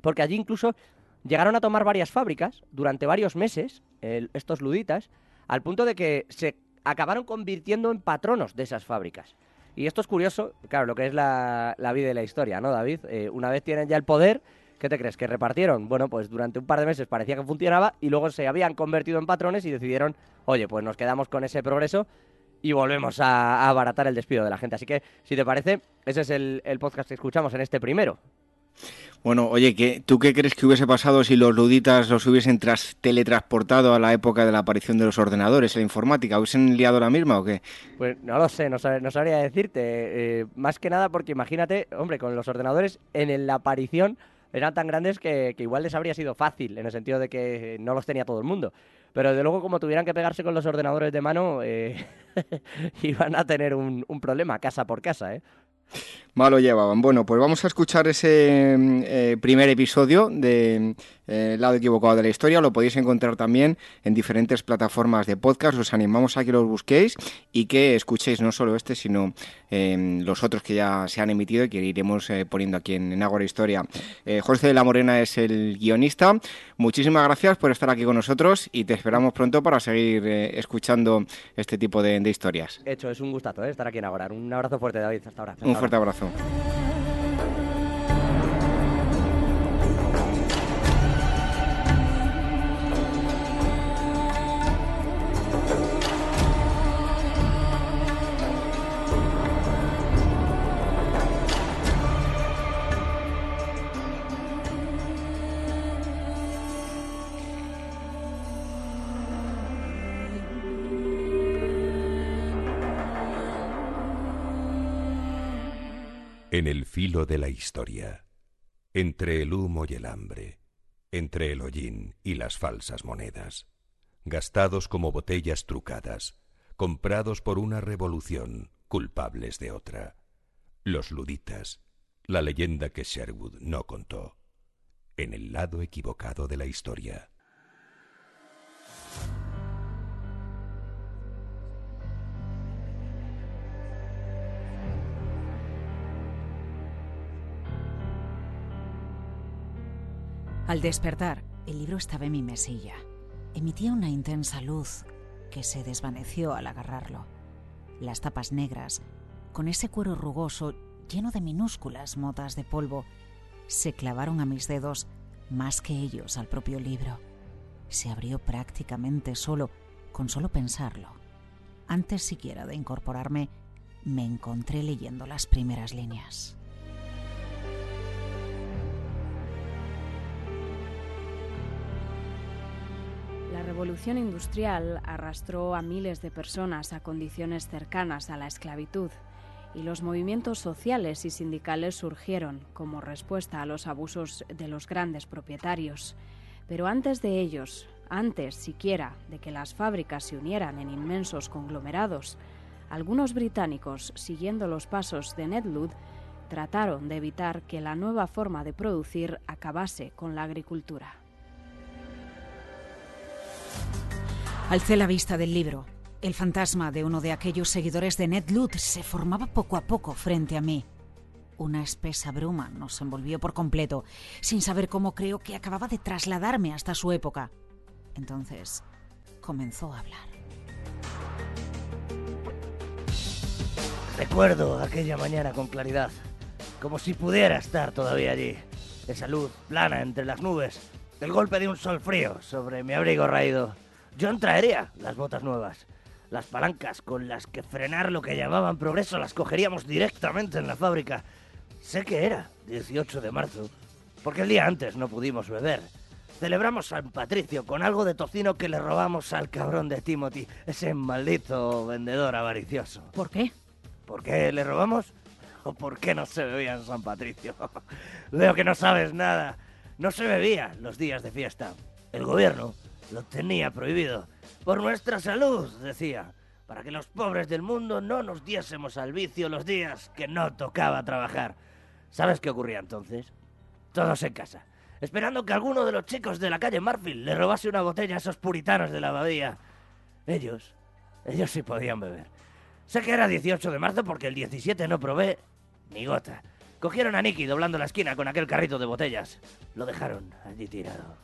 Speaker 6: porque allí incluso llegaron a tomar varias fábricas durante varios meses, estos luditas, al punto de que se acabaron convirtiendo en patronos de esas fábricas. Y esto es curioso, claro, lo que es la, la vida y la historia, ¿no, David? Eh, una vez tienen ya el poder, ¿qué te crees? ¿Que repartieron? Bueno, pues durante un par de meses parecía que funcionaba y luego se habían convertido en patrones y decidieron, oye, pues nos quedamos con ese progreso y volvemos a, a abaratar el despido de la gente. Así que, si te parece, ese es el, el podcast que escuchamos en este primero.
Speaker 1: Bueno, oye, ¿qué, ¿tú qué crees que hubiese pasado si los luditas los hubiesen tras- teletransportado a la época de la aparición de los ordenadores, la informática? ¿Hubiesen liado la misma o qué?
Speaker 6: Pues no lo sé, no, sab- no sabría decirte. eh, más que nada porque imagínate, hombre, con los ordenadores en la aparición eran tan grandes que, que igual les habría sido fácil, en el sentido de que no los tenía todo el mundo. Pero de luego, como tuvieran que pegarse con los ordenadores de mano, eh, iban a tener un, un problema casa por casa, ¿eh?
Speaker 1: Malo llevaban. Bueno, pues vamos a escuchar ese mm, eh, primer episodio de eh, lado equivocado de la historia. Lo podéis encontrar también en diferentes plataformas de podcast. Os animamos a que los busquéis y que escuchéis no solo este, sino eh, los otros que ya se han emitido y que iremos eh, poniendo aquí en, en Historia. Eh, Jorge de la Morena es el guionista. Muchísimas gracias por estar aquí con nosotros y te esperamos pronto para seguir escuchando este tipo de, de historias.
Speaker 6: Hecho, es un gustazo estar aquí en Agora. Un abrazo fuerte, David. Hasta ahora. hasta
Speaker 1: Un
Speaker 6: ahora.
Speaker 1: fuerte abrazo.
Speaker 2: En el filo de la historia, entre el humo y el hambre, entre el hollín y las falsas monedas, gastados como botellas trucadas, comprados por una revolución, culpables de otra. Los luditas, la leyenda que Sherwood no contó, en el lado equivocado de la historia.
Speaker 7: Al despertar, el libro estaba en mi mesilla. Emitía una intensa luz que se desvaneció al agarrarlo. Las tapas negras, con ese cuero rugoso lleno de minúsculas motas de polvo, se clavaron a mis dedos más que ellos al propio libro. Se abrió prácticamente solo, con solo pensarlo. Antes siquiera de incorporarme, me encontré leyendo las primeras líneas.
Speaker 8: Revolución industrial arrastró a miles de personas a condiciones cercanas a la esclavitud y los movimientos sociales y sindicales surgieron como respuesta a los abusos de los grandes propietarios. Pero antes de ellos, antes siquiera de que las fábricas se unieran en inmensos conglomerados, algunos británicos, siguiendo los pasos de Ned Ludd, trataron de evitar que la nueva forma de producir acabase con la agricultura.
Speaker 7: Alcé la vista del libro. El fantasma de uno de aquellos seguidores de Ned Ludd se formaba poco a poco frente a mí. Una espesa bruma nos envolvió por completo, sin saber cómo creo que acababa de trasladarme hasta su época. Entonces comenzó a hablar.
Speaker 9: Recuerdo aquella mañana con claridad, como si pudiera estar todavía allí. Esa luz plana entre las nubes, el golpe de un sol frío sobre mi abrigo raído. John traería las botas nuevas. Las palancas con las que frenar lo que llamaban progreso las cogeríamos directamente en la fábrica. Sé que era 18 de marzo, porque el día antes no pudimos beber. Celebramos San Patricio con algo de tocino que le robamos al cabrón de Timothy, ese maldito vendedor avaricioso.
Speaker 7: ¿Por qué?
Speaker 9: ¿Por qué le robamos? ¿O por qué no se bebía en San Patricio? Veo que no sabes nada. No se bebía los días de fiesta. El gobierno lo tenía prohibido. Por nuestra salud, decía. Para que los pobres del mundo no nos diésemos al vicio los días que no tocaba trabajar. ¿Sabes qué ocurría entonces? Todos en casa, esperando que alguno de los chicos de la calle Marfield le robase una botella a esos puritanos de la abadía. Ellos, ellos sí podían beber. Sé que era 18 de marzo porque el 17 no probé ni gota. Cogieron a Nicky doblando la esquina con aquel carrito de botellas. Lo dejaron allí tirado.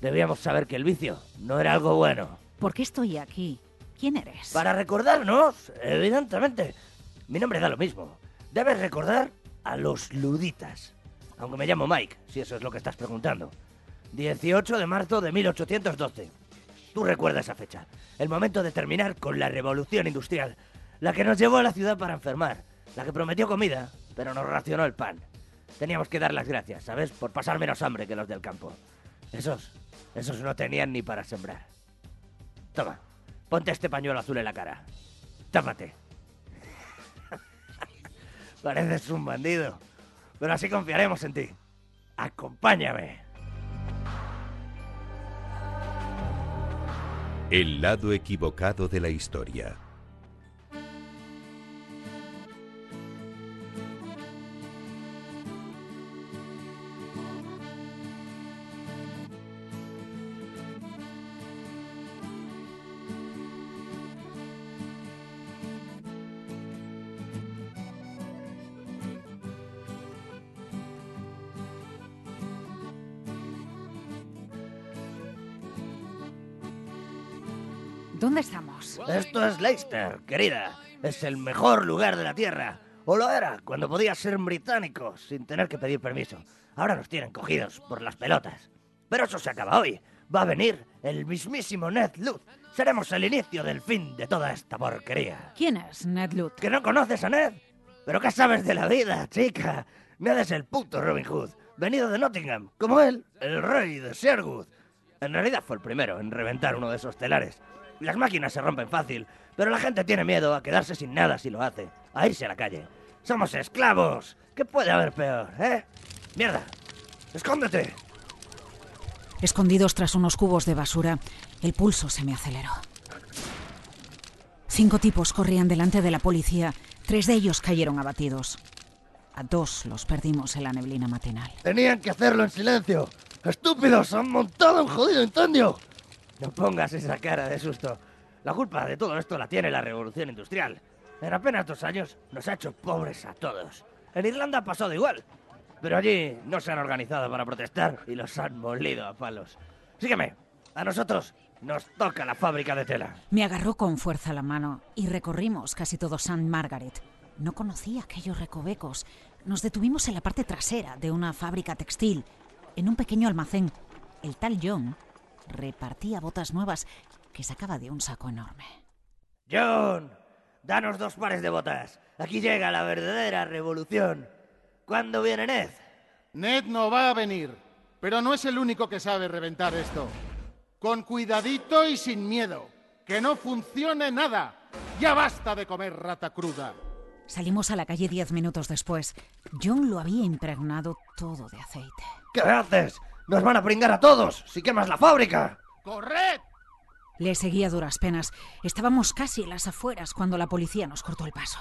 Speaker 9: Debíamos saber que el vicio no era algo bueno.
Speaker 7: ¿Por qué estoy aquí? ¿Quién eres?
Speaker 9: Para recordarnos, evidentemente. Mi nombre da lo mismo. Debes recordar a los luditas. Aunque me llamo Mike, si eso es lo que estás preguntando. 18 de marzo de 1812. Tú recuerdas esa fecha. El momento de terminar con la revolución industrial. La que nos llevó a la ciudad para enfermar. La que prometió comida, pero nos racionó el pan. Teníamos que dar las gracias, ¿sabes? Por pasar menos hambre que los del campo. Esos, esos no tenían ni para sembrar. Toma, ponte este pañuelo azul en la cara. Tápate. Pareces un bandido, pero así confiaremos en ti. Acompáñame.
Speaker 2: El lado equivocado de la historia.
Speaker 7: ¿Dónde estamos?
Speaker 9: Esto es Leicester, querida. Es el mejor lugar de la Tierra. O lo era, cuando podías ser británico sin tener que pedir permiso. Ahora nos tienen cogidos por las pelotas. Pero eso se acaba hoy. Va a venir el mismísimo Ned Ludd. Seremos el inicio del fin de toda esta porquería.
Speaker 7: ¿Quién es Ned Ludd?
Speaker 9: ¿Que no conoces a Ned? ¿Pero qué sabes de la vida, chica? Ned es el puto Robin Hood, venido de Nottingham, como él, el rey de Sherwood. En realidad fue el primero en reventar uno de esos telares. Las máquinas se rompen fácil, pero la gente tiene miedo a quedarse sin nada si lo hace, a irse a la calle. ¡Somos esclavos! ¿Qué puede haber peor, eh? ¡Mierda! ¡Escóndete!
Speaker 7: Escondidos tras unos cubos de basura, el pulso se me aceleró. Cinco tipos corrían delante de la policía. Tres de ellos cayeron abatidos. A dos los perdimos en la neblina matinal.
Speaker 9: Tenían que hacerlo en silencio. ¡Estúpidos! ¡Han montado un jodido incendio! No pongas esa cara de susto. La culpa de todo esto la tiene la revolución industrial. En apenas dos años nos ha hecho pobres a todos. En Irlanda ha pasado igual. Pero allí no se han organizado para protestar y los han molido a palos. Sígueme. A nosotros nos toca la fábrica de tela.
Speaker 7: Me agarró con fuerza la mano y recorrimos casi todo St. Margaret. No conocía aquellos recovecos. Nos detuvimos en la parte trasera de una fábrica textil, en un pequeño almacén. El tal John repartía botas nuevas que sacaba de un saco enorme.
Speaker 9: John, danos dos pares de botas. Aquí llega la verdadera revolución. ¿Cuándo viene Ned?
Speaker 10: Ned no va a venir, pero no es el único que sabe reventar esto. Con cuidadito y sin miedo. Que no funcione nada. Ya basta de comer rata cruda.
Speaker 7: Salimos a la calle diez minutos después. John lo había impregnado todo de aceite.
Speaker 9: ¿Qué haces? ¡Nos van a pringar a todos si quemas la fábrica!
Speaker 10: ¡Corred!
Speaker 7: Le seguía a duras penas. Estábamos casi en las afueras cuando la policía nos cortó el paso.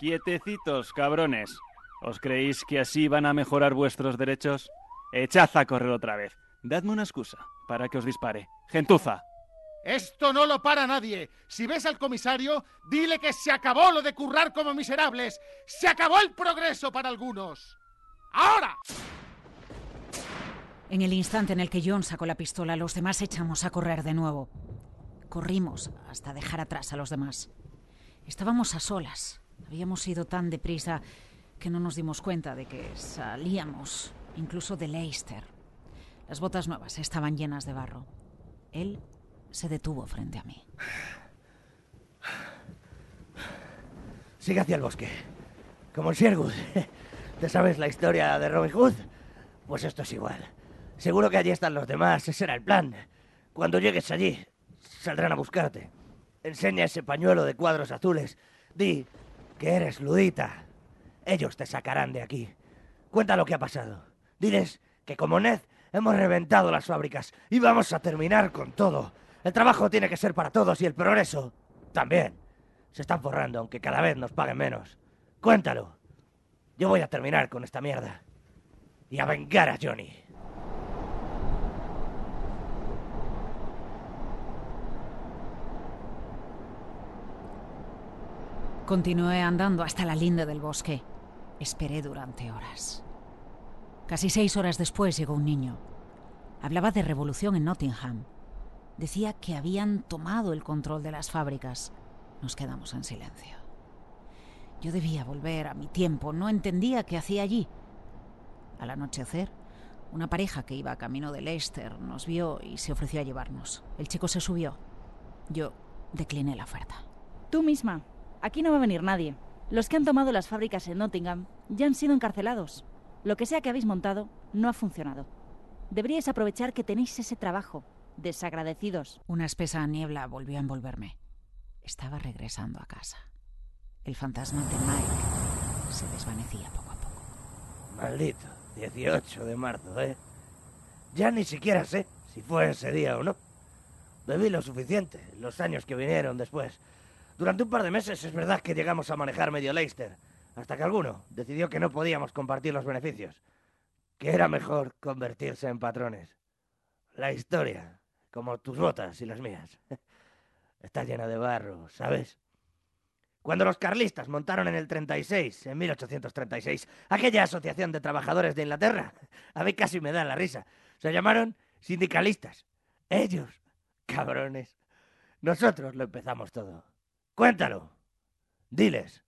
Speaker 11: Quietecitos, cabrones. ¿Os creéis que así van a mejorar vuestros derechos? Echad a correr otra vez. Dadme una excusa para que os dispare. Gentuza.
Speaker 10: Esto no lo para nadie. Si ves al comisario, dile que se acabó lo de currar como miserables. Se acabó el progreso para algunos. ¡Ahora!
Speaker 7: En el instante en el que John sacó la pistola, los demás echamos a correr de nuevo. Corrimos hasta dejar atrás a los demás. Estábamos a solas. Habíamos ido tan deprisa que no nos dimos cuenta de que salíamos incluso de Leicester. Las botas nuevas estaban llenas de barro. Él se detuvo frente a mí.
Speaker 9: Sigue hacia el bosque. Como en Sherwood. ¿Te sabes la historia de Robin Hood? Pues esto es igual. Seguro que allí están los demás. Ese era el plan. Cuando llegues allí, saldrán a buscarte. Enseña ese pañuelo de cuadros azules. Di que eres ludita. Ellos te sacarán de aquí. Cuenta lo que ha pasado. Diles que como Ned hemos reventado las fábricas y vamos a terminar con todo. El trabajo tiene que ser para todos y el progreso también. Se están forrando, aunque cada vez nos paguen menos. Cuéntalo. Yo voy a terminar con esta mierda. Y a vengar a Johnny.
Speaker 7: Continué andando hasta la linde del bosque. Esperé durante horas. Casi seis horas después llegó un niño. Hablaba de revolución en Nottingham. Decía que habían tomado el control de las fábricas. Nos quedamos en silencio. Yo debía volver a mi tiempo. No entendía qué hacía allí. Al anochecer, una pareja que iba camino de Leicester nos vio y se ofreció a llevarnos. El chico se subió. Yo decliné la oferta.
Speaker 12: Tú misma. Aquí no va a venir nadie. Los que han tomado las fábricas en Nottingham ya han sido encarcelados. Lo que sea que habéis montado no ha funcionado. Deberíais aprovechar que tenéis ese trabajo. Desagradecidos.
Speaker 7: Una espesa niebla volvió a envolverme. Estaba regresando a casa. El fantasma de Mike se desvanecía poco a poco.
Speaker 9: Maldito, 18 de marzo, ¿eh? Ya ni siquiera sé si fue ese día o no. Bebí lo suficiente, los años que vinieron después. Durante un par de meses es verdad que llegamos a manejar medio Leicester, hasta que alguno decidió que no podíamos compartir los beneficios, que era mejor convertirse en patrones. La historia, como tus botas y las mías, está llena de barro, ¿sabes? Cuando los carlistas montaron en el 36, en 1836, aquella asociación de trabajadores de Inglaterra, a mí casi me da la risa, se llamaron sindicalistas. Ellos, cabrones. Nosotros lo empezamos todo. Cuéntalo. Diles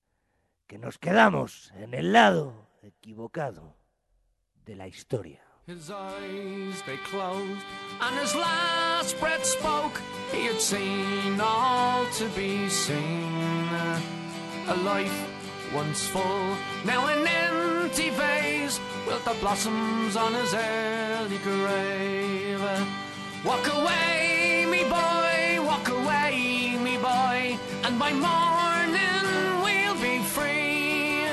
Speaker 9: que nos quedamos en el lado equivocado de la historia.
Speaker 13: His eyes they closed, and his last breath spoke. He had seen all to be seen. A life once full, now an empty vase, with the blossoms on his early grave. Walk away, me boy, walk away, me boy, and by morning we'll be free.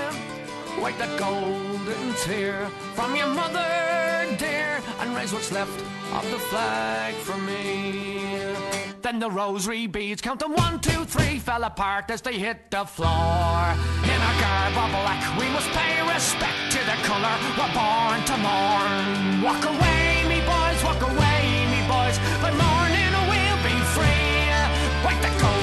Speaker 13: Wipe that golden tear from your mother, dear, and raise what's left of the flag for me. Then the rosary beads, counting one, two, three, fell apart as they hit the floor. In a garb of black, we must pay respect to the colour we're born to mourn. Walk away, me boys, walk away, me boys. By morning the golden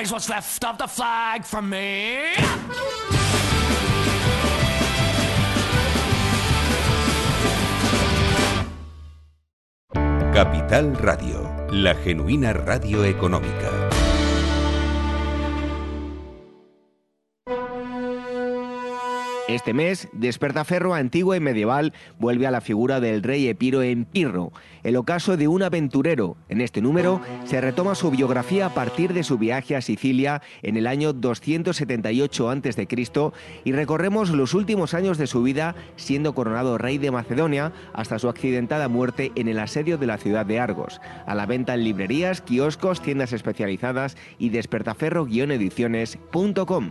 Speaker 13: raise what's left of the flag from me.
Speaker 2: Capital Radio, la genuina radio económica.
Speaker 1: Este mes, Despertaferro antigua y medieval vuelve a la figura del rey Epiro en Pirro, el ocaso de un aventurero. En este número se retoma su biografía a partir de su viaje a Sicilia en el año 278 a.C. y recorremos los últimos años de su vida siendo coronado rey de Macedonia hasta su accidentada muerte en el asedio de la ciudad de Argos. A la venta en librerías, kioscos, tiendas especializadas y despertaferro-ediciones.com.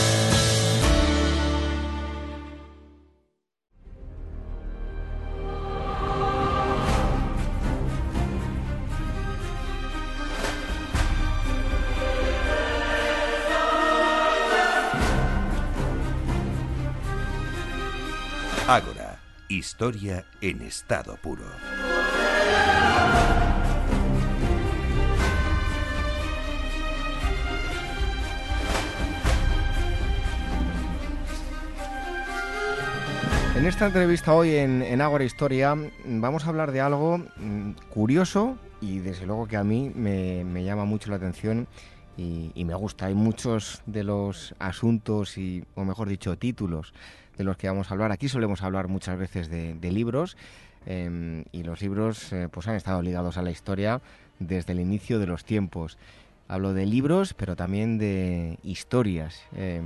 Speaker 2: Historia en estado puro.
Speaker 1: En esta entrevista hoy en, en Ágora Historia mm, vamos a hablar de algo mm, curioso y desde luego que a mí me, llama mucho la atención y, y me gusta. Hay muchos de los asuntos y, o mejor dicho, títulos de los que vamos a hablar. Aquí solemos hablar muchas veces de, libros eh, y los libros eh, pues han estado ligados a la historia desde el inicio de los tiempos. Hablo de libros, pero también de historias eh,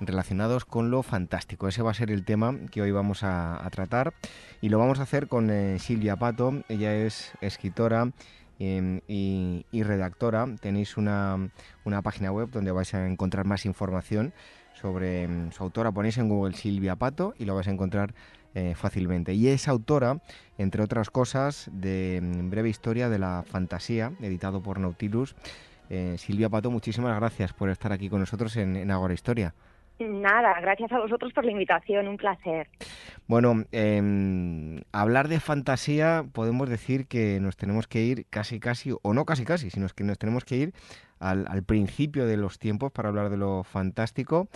Speaker 1: relacionados con lo fantástico. Ese va a ser el tema que hoy vamos a, tratar y lo vamos a hacer con eh, Silvia Pato. Ella es escritora eh, y, y redactora. Tenéis una, una página web donde vais a encontrar más información sobre mm, su autora. Ponéis en Google Silvia Pato y lo vais a encontrar eh, fácilmente. Y es autora, entre otras cosas, de mm, Breve Historia de la Fantasía, editado por Nautilus. Eh, Silvia Pato, muchísimas gracias por estar aquí con nosotros en, en Agora Historia.
Speaker 14: Nada, gracias a vosotros por la invitación, un placer.
Speaker 1: Bueno, eh, hablar de fantasía podemos decir que nos tenemos que ir casi casi, o no casi casi, sino que nos tenemos que ir al, al principio de los tiempos para hablar de lo fantástico.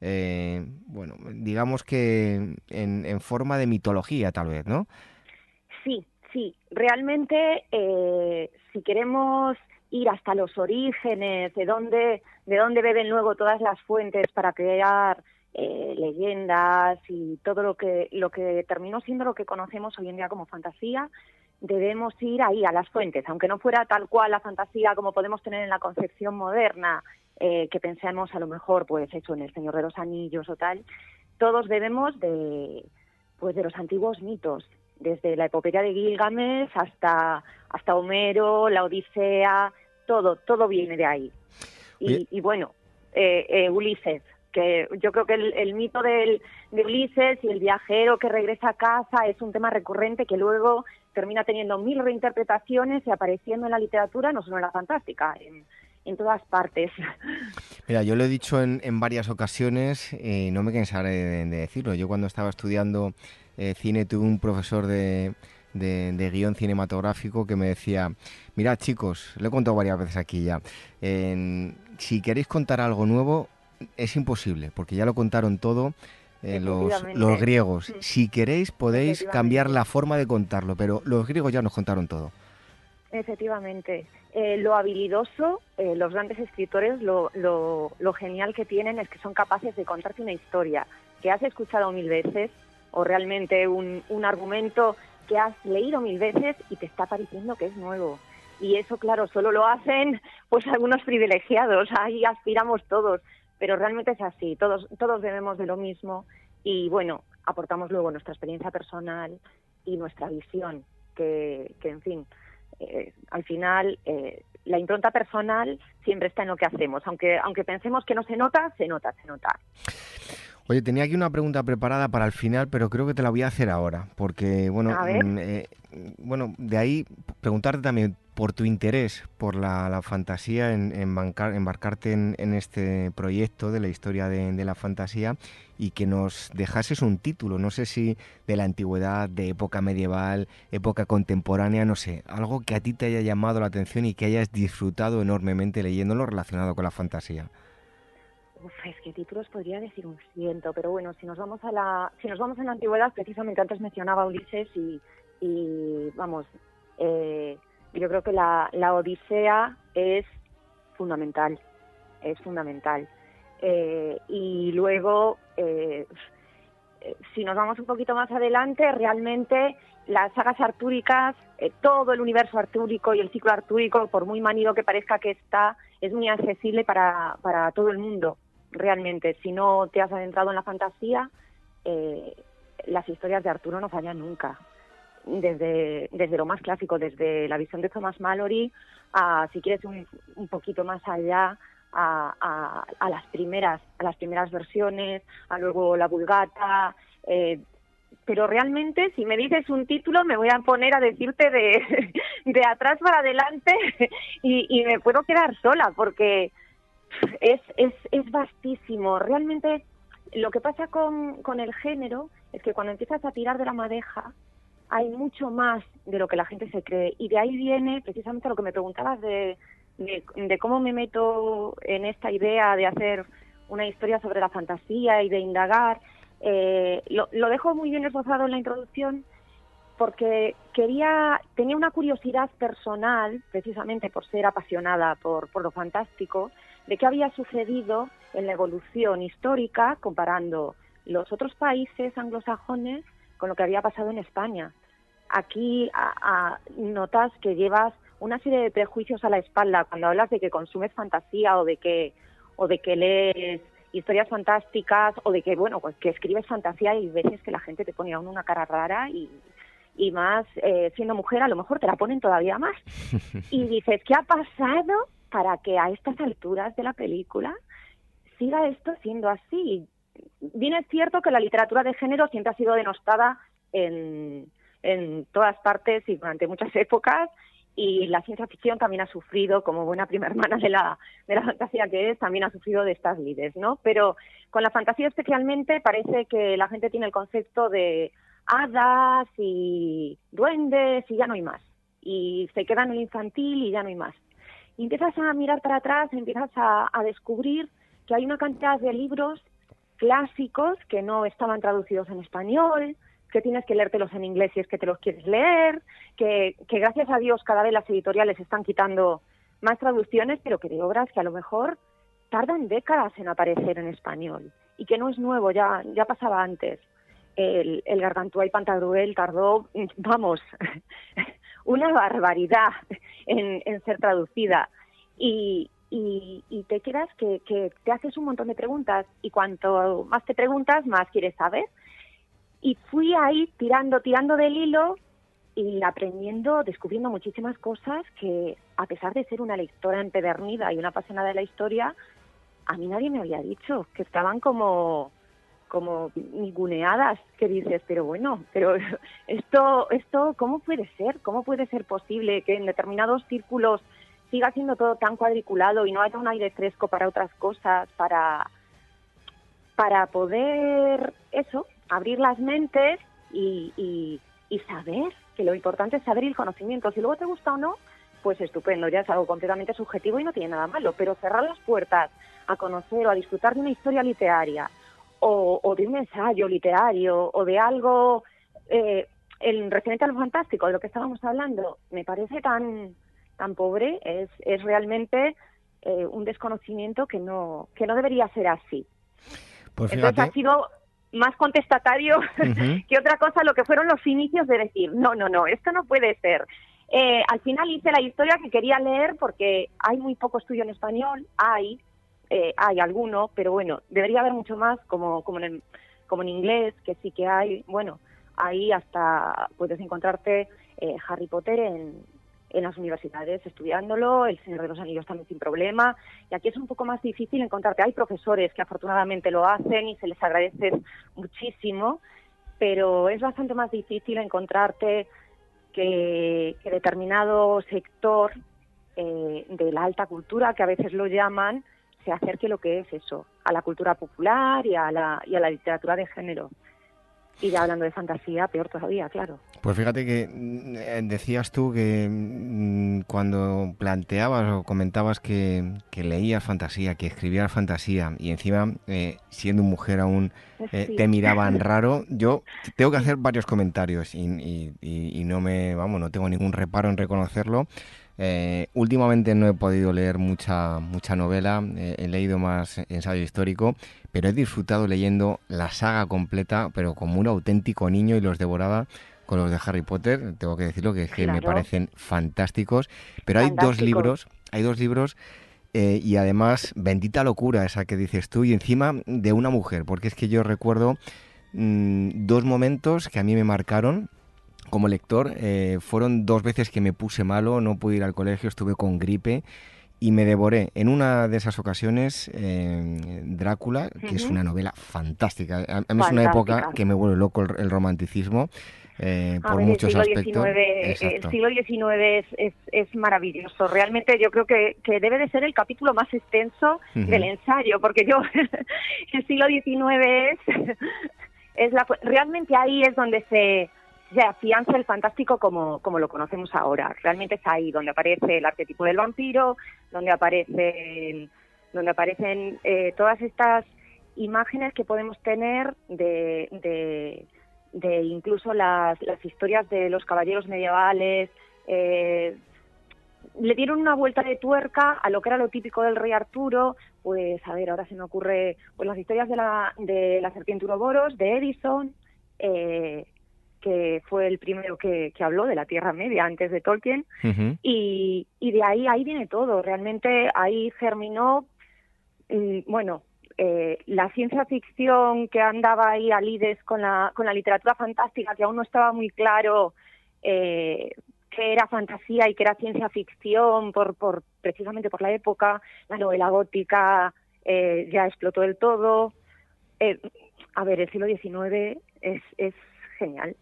Speaker 1: Eh, bueno, digamos que en, en, forma de mitología tal vez, ¿no?
Speaker 14: Sí, sí, realmente eh, si queremos ir hasta los orígenes, de dónde, de dónde beben luego todas las fuentes para crear eh, leyendas y todo lo que, lo que terminó siendo lo que conocemos hoy en día como fantasía, debemos ir ahí a las fuentes, aunque no fuera tal cual la fantasía como podemos tener en la concepción moderna, eh, que pensemos a lo mejor, pues eso, en el Señor de los Anillos o tal, todos debemos de, pues de los antiguos mitos, desde la epopeya de Gilgamesh hasta, hasta Homero, la Odisea, todo, todo viene de ahí. Y, y bueno, eh, eh, Ulises, que yo creo que el, el mito del, de Ulises y el viajero que regresa a casa es un tema recurrente que luego termina teniendo mil reinterpretaciones y apareciendo en la literatura, no solo en la fantástica, en, todas partes.
Speaker 1: Mira, yo lo he dicho en, en varias ocasiones y no me cansaré de, de decirlo. Yo cuando estaba estudiando eh, cine tuve un profesor de, de, guion cinematográfico que me decía, mirad chicos, lo he contado varias veces aquí ya, si queréis contar algo nuevo es imposible, porque ya lo contaron todo eh, los, los, griegos. Si queréis podéis cambiar la forma de contarlo, pero los griegos ya nos contaron todo.
Speaker 14: Efectivamente. Eh, lo habilidoso, eh, los grandes escritores, lo, lo, lo genial que tienen es que son capaces de contarte una historia que has escuchado mil veces o realmente un, un argumento que has leído mil veces y te está pareciendo que es nuevo. Y eso, claro, solo lo hacen pues algunos privilegiados, ahí aspiramos todos, pero realmente es así, todos, todos debemos de lo mismo y bueno, aportamos luego nuestra experiencia personal y nuestra visión, que, que en fin, eh, al final eh, la impronta personal siempre está en lo que hacemos, aunque, aunque pensemos que no se nota, se nota, se nota.
Speaker 1: Oye, tenía aquí una pregunta preparada para el final, pero creo que te la voy a hacer ahora, porque bueno, mm, eh, bueno, de ahí preguntarte también por tu interés por la, la fantasía, en, en bancar- embarcarte en, en este proyecto de la historia de, de la fantasía y que nos dejases un título, no sé si de la antigüedad, de época medieval, época contemporánea, no sé, algo que a ti te haya llamado la atención y que hayas disfrutado enormemente leyéndolo relacionado con la fantasía.
Speaker 14: Uf, es que títulos podría decir un ciento, pero bueno, si nos vamos a la, si nos vamos a la antigüedad, precisamente antes mencionaba Ulises y, y vamos, eh, yo creo que la, la Odisea es fundamental, es fundamental. Eh, y luego, eh, eh, si nos vamos un poquito más adelante, realmente las sagas artúricas, todo el universo artúrico y el ciclo artúrico, por muy manido que parezca que está, es muy accesible para, para todo el mundo, realmente. Si no te has adentrado en la fantasía, eh, las historias de Arturo no fallan nunca. Desde, desde lo más clásico, desde la visión de Thomas Mallory, a, si quieres, un, un poquito más allá, a, a- las primeras a las primeras versiones, a luego la Vulgata, eh, pero realmente si me dices un título me voy a poner a decirte de, de atrás para adelante y me puedo quedar sola porque es, es, es vastísimo. Realmente lo que pasa con, con el género es que cuando empiezas a tirar de la madeja hay mucho más de lo que la gente se cree y de ahí viene precisamente lo que me preguntabas de, de, cómo me meto en esta idea de hacer una historia sobre la fantasía y de indagar. Eh, lo, lo dejo muy bien esbozado en la introducción porque quería tenía una curiosidad personal precisamente por ser apasionada por, por lo fantástico de qué había sucedido en la evolución histórica comparando los otros países anglosajones con lo que había pasado en España. Aquí a- a- notas que llevas una serie de prejuicios a la espalda cuando hablas de que consumes fantasía o de que o de que lees historias fantásticas o de que bueno pues que escribes fantasía y veces que la gente te pone aún una cara rara y y más eh, siendo mujer a lo mejor te la ponen todavía más y dices qué ha pasado para que a estas alturas de la película siga esto siendo así bien es cierto que la literatura de género siempre ha sido denostada en, todas partes y durante muchas épocas y la ciencia ficción también ha sufrido, como buena prima hermana de la, de la fantasía que es, también ha sufrido de estas lides, ¿no? Pero con la fantasía especialmente parece que la gente tiene el concepto de hadas y duendes y ya no hay más. Y se queda en el infantil y ya no hay más. Y empiezas a mirar para atrás, empiezas a, descubrir que hay una cantidad de libros clásicos que no estaban traducidos en español, que tienes que leértelos en inglés si es que te los quieres leer, que, que gracias a Dios cada vez las editoriales están quitando más traducciones, pero que de obras que a lo mejor tardan décadas en aparecer en español y que no es nuevo, ya, ya pasaba antes. El, el Gargantúa y Pantagruel tardó, vamos, una barbaridad en, ser traducida. Y te quedas que, que te haces un montón de preguntas y cuanto más te preguntas, más quieres saber. Y fui ahí tirando, tirando del hilo y aprendiendo, descubriendo muchísimas cosas que, a pesar de ser una lectora empedernida y una apasionada de la historia, a mí nadie me había dicho que estaban como como ninguneadas que dices pero bueno pero esto esto cómo puede ser cómo puede ser posible que en determinados círculos siga siendo todo tan cuadriculado y no haya un aire fresco para otras cosas para para poder eso abrir las mentes y, y, y saber que lo importante es saber el conocimiento si luego te gusta o no pues estupendo, ya es algo completamente subjetivo y no tiene nada malo, pero cerrar las puertas a conocer o a disfrutar de una historia literaria o, o de un ensayo literario o de algo eh, en referente a lo fantástico, de lo que estábamos hablando, me parece tan tan pobre, es, es realmente eh, un desconocimiento que no que no debería ser así.
Speaker 1: Pues
Speaker 14: Entonces ha sido más contestatario que otra cosa lo que fueron los inicios de decir, no, no, no, esto no puede ser. Eh, al final hice la historia que quería leer porque hay muy poco estudio en español, hay, eh, hay alguno, pero bueno, debería haber mucho más como, como, en, el- como en inglés, que sí que hay, bueno, ahí hasta puedes encontrarte eh, Harry Potter en, en las universidades estudiándolo, El Señor de los Anillos también sin problema, y aquí es un poco más difícil encontrarte. Hay profesores que afortunadamente lo hacen y se les agradece muchísimo, pero es bastante más difícil encontrarte que, determinado sector eh, de la alta cultura, que a veces lo llaman, se acerque lo que es eso, a la cultura popular y a la, y a la literatura de género. Y ya hablando de fantasía, peor todavía, claro.
Speaker 1: Pues fíjate que eh, decías tú que mm, cuando planteabas o comentabas que, que leías fantasía, que escribías fantasía y encima eh, siendo mujer aún eh,
Speaker 15: Sí.
Speaker 1: te miraban raro, yo tengo que hacer varios comentarios y- y- y no me, vamos, no tengo ningún reparo en reconocerlo. Eh, últimamente no he podido leer mucha mucha novela, eh, he leído más ensayo histórico, pero he disfrutado leyendo la saga completa, pero como un auténtico niño y los devoraba con los de Harry Potter. Tengo que decirlo que, es que me parecen fantásticos, pero hay dos libros, hay dos libros eh, y además bendita locura esa que dices tú y encima de una mujer, porque es que yo recuerdo mm, dos momentos que a mí me marcaron como lector. eh, fueron dos veces que me puse malo, no pude ir al colegio, estuve con gripe y me devoré en una de esas ocasiones eh, Drácula, que es
Speaker 14: Ujú.
Speaker 1: una novela fantástica. A, a mí es una época
Speaker 14: Fantástica.
Speaker 1: que me vuelve loco el, el romanticismo eh, por
Speaker 14: ver,
Speaker 1: muchos
Speaker 14: el siglo
Speaker 1: aspectos.
Speaker 14: XIX, eh, el siglo XIX es, es, es maravilloso. Realmente yo creo que, que debe de ser el capítulo más extenso
Speaker 15: Ujú.
Speaker 14: del ensayo, porque yo el siglo XIX es, es la, realmente ahí es donde se, se afianza el fantástico como, como lo conocemos ahora. Realmente es ahí donde aparece el arquetipo del vampiro, donde aparecen, donde aparecen eh, todas estas imágenes que podemos tener de, de, incluso las, las historias de los caballeros medievales. eh, le dieron una vuelta de tuerca a lo que era lo típico del rey Arturo, pues a ver, ahora se me ocurre pues las historias de la, de la serpiente Uroboros, de Edison, eh, que fue el primero que, que habló de la Tierra Media antes de Tolkien, y, y de ahí ahí viene todo. Realmente ahí germinó, mm, bueno, eh, la ciencia ficción que andaba ahí a lides con la, con la literatura fantástica, que aún no estaba muy claro eh, qué era fantasía y qué era ciencia ficción, por, por precisamente por la época. La novela gótica eh, ya explotó del todo. Eh, a ver, el siglo XIX es, es genial.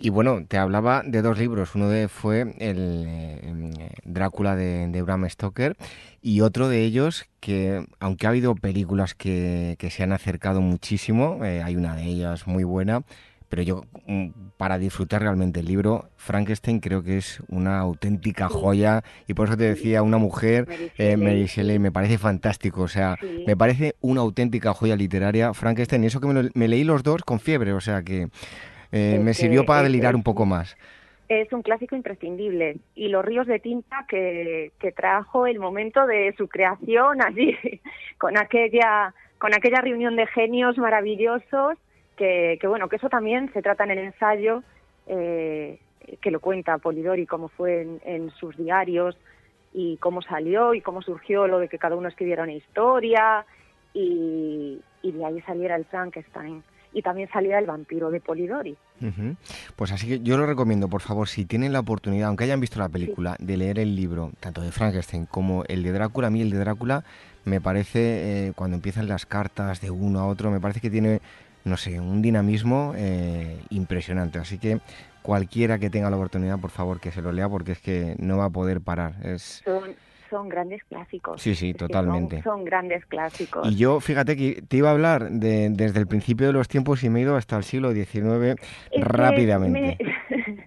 Speaker 1: Y bueno, te hablaba de dos libros. Uno de fue el eh, eh, Drácula de, de Bram Stoker y otro de ellos que, aunque ha habido películas que, que se han acercado muchísimo, eh, hay una de ellas muy buena, pero yo mm, para disfrutar realmente el libro, Frankenstein creo que es una auténtica joya y por eso te decía una mujer, eh, Mary Shelley, me parece fantástico, o sea,
Speaker 14: Sí.
Speaker 1: me parece una auténtica joya literaria, Frankenstein, y eso que me, lo- me leí los dos con fiebre, o sea que eh, me sirvió para delirar un poco más.
Speaker 14: es un clásico imprescindible. Y los ríos de tinta que, que trajo el momento de su creación allí con aquella con aquella reunión de genios maravillosos que, que bueno que eso también se trata en el ensayo eh, que lo cuenta Polidori cómo fue en, en sus diarios y cómo salió y cómo surgió lo de que cada uno escribiera una historia y, y de ahí saliera el Frankenstein y también saliera el vampiro de Polidori.
Speaker 1: Ujú. Pues así que yo lo recomiendo, por favor, si tienen la oportunidad, aunque hayan visto la película, de leer el libro, tanto de Frankenstein como el de Drácula, a mí el de Drácula me parece, eh, cuando empiezan las cartas de uno a otro, me parece que tiene, no sé, un dinamismo eh, impresionante. Así que cualquiera que tenga la oportunidad, por favor, que se lo lea, porque es que no va a poder parar. Es...
Speaker 14: Son, son grandes clásicos.
Speaker 1: Sí, sí,
Speaker 14: son-
Speaker 1: totalmente.
Speaker 14: Son, grandes clásicos.
Speaker 1: Y yo, fíjate que te iba a hablar de, desde el principio de los tiempos y me he ido hasta el siglo XIX
Speaker 14: Es
Speaker 1: rápidamente.
Speaker 14: me-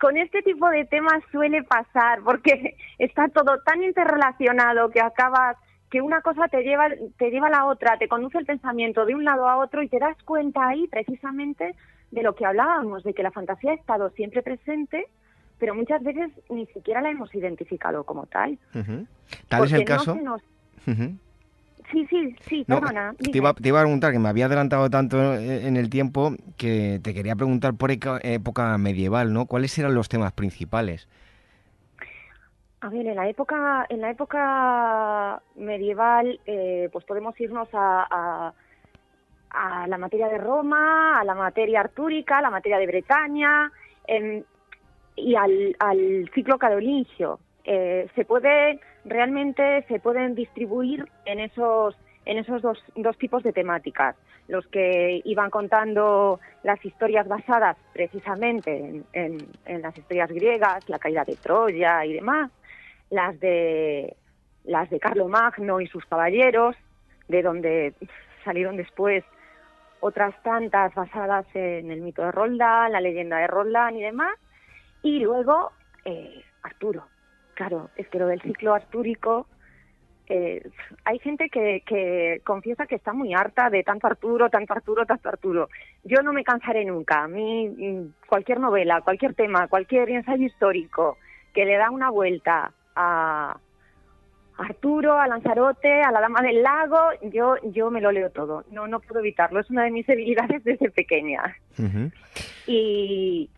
Speaker 14: Con este tipo de temas suele pasar, porque está todo tan interrelacionado que acabas que una cosa te lleva te lleva a la otra, te conduce el pensamiento de un lado a otro y te das cuenta ahí precisamente de lo que hablábamos, de que la fantasía ha estado siempre presente, pero muchas veces ni siquiera la hemos identificado como tal.
Speaker 1: Ujú. Tal es el
Speaker 14: no
Speaker 1: caso.
Speaker 14: se nos-
Speaker 1: Ujú.
Speaker 14: Sí, sí, sí,
Speaker 1: No,
Speaker 14: perdona.
Speaker 1: te,
Speaker 14: dime.
Speaker 1: iba, te iba a preguntar, que me había adelantado tanto eh, en el tiempo, que te quería preguntar por época medieval, ¿no? ¿Cuáles eran los temas principales?
Speaker 14: A ver, en la época, en la época medieval, eh, pues podemos irnos a, a, a la materia de Roma, a la materia artúrica, a la materia de Bretaña y al, al ciclo carolingio. Eh, se puede realmente se pueden distribuir en esos en esos dos, dos tipos de temáticas los que iban contando las historias basadas precisamente en, las historias griegas la caída de Troya y demás las de las de Carlomagno y sus caballeros de donde salieron después otras tantas basadas en el mito de Roldán, la leyenda de Roldán y demás y luego eh, Arturo Claro, es que lo del ciclo artúrico, eh, hay gente que, que confiesa que está muy harta de tanto Arturo, tanto Arturo, tanto Arturo. Yo no me cansaré nunca. A mí mm, cualquier novela, cualquier tema, cualquier ensayo histórico que le da una vuelta a Arturo, a Lanzarote, a la Dama del Lago, yo, yo me lo leo todo. No, no puedo evitarlo. Es una de mis debilidades desde pequeña y,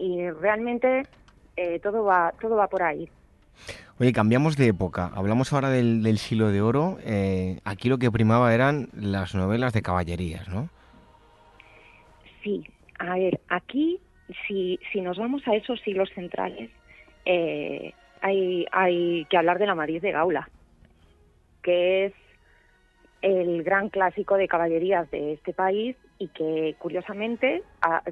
Speaker 14: y realmente eh, todo va todo va por ahí.
Speaker 1: Oye, cambiamos de época. Hablamos ahora del, del siglo de oro. Eh, aquí lo que primaba eran las novelas de caballerías, ¿no?
Speaker 14: Sí, a ver, aquí si, si nos vamos a esos siglos centrales, eh, hay, hay que hablar de la Madrid de Gaula, que es el gran clásico de caballerías de este país y que curiosamente,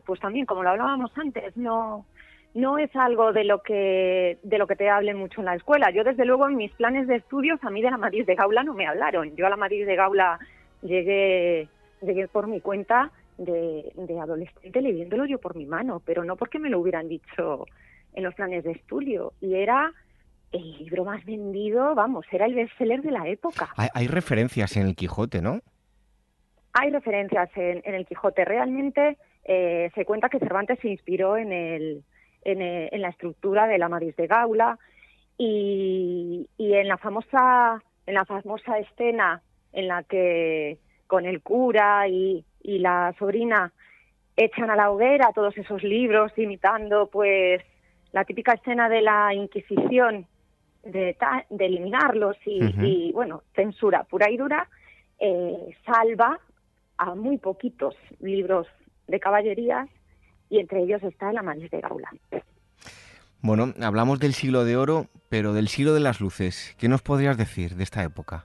Speaker 14: pues también como lo hablábamos antes, no no es algo de lo que de lo que te hablen mucho en la escuela. Yo desde luego en mis planes de estudios a mí de la Madrid de Gaula no me hablaron. Yo a la Madrid de Gaula llegué llegué por mi cuenta de, de adolescente leyéndolo yo por mi mano, pero no porque me lo hubieran dicho en los planes de estudio. Y era el libro más vendido, vamos, era el bestseller de la época.
Speaker 1: Hay, hay referencias en el Quijote, ¿no?
Speaker 14: Hay referencias en, en el Quijote. Realmente eh, se cuenta que Cervantes se inspiró en, el, en, eh, en la estructura de la Madrid de Gaula y, y en la famosa en la famosa escena en la que con el cura y, y la sobrina echan a la hoguera todos esos libros imitando pues la típica escena de la Inquisición de, ta- de eliminarlos y, bueno censura pura y dura eh, salva a muy poquitos libros de caballerías y entre ellos está la Madrid de Gaula.
Speaker 1: Bueno, hablamos del siglo de oro, pero del siglo de las luces. ¿Qué nos podrías decir de esta época?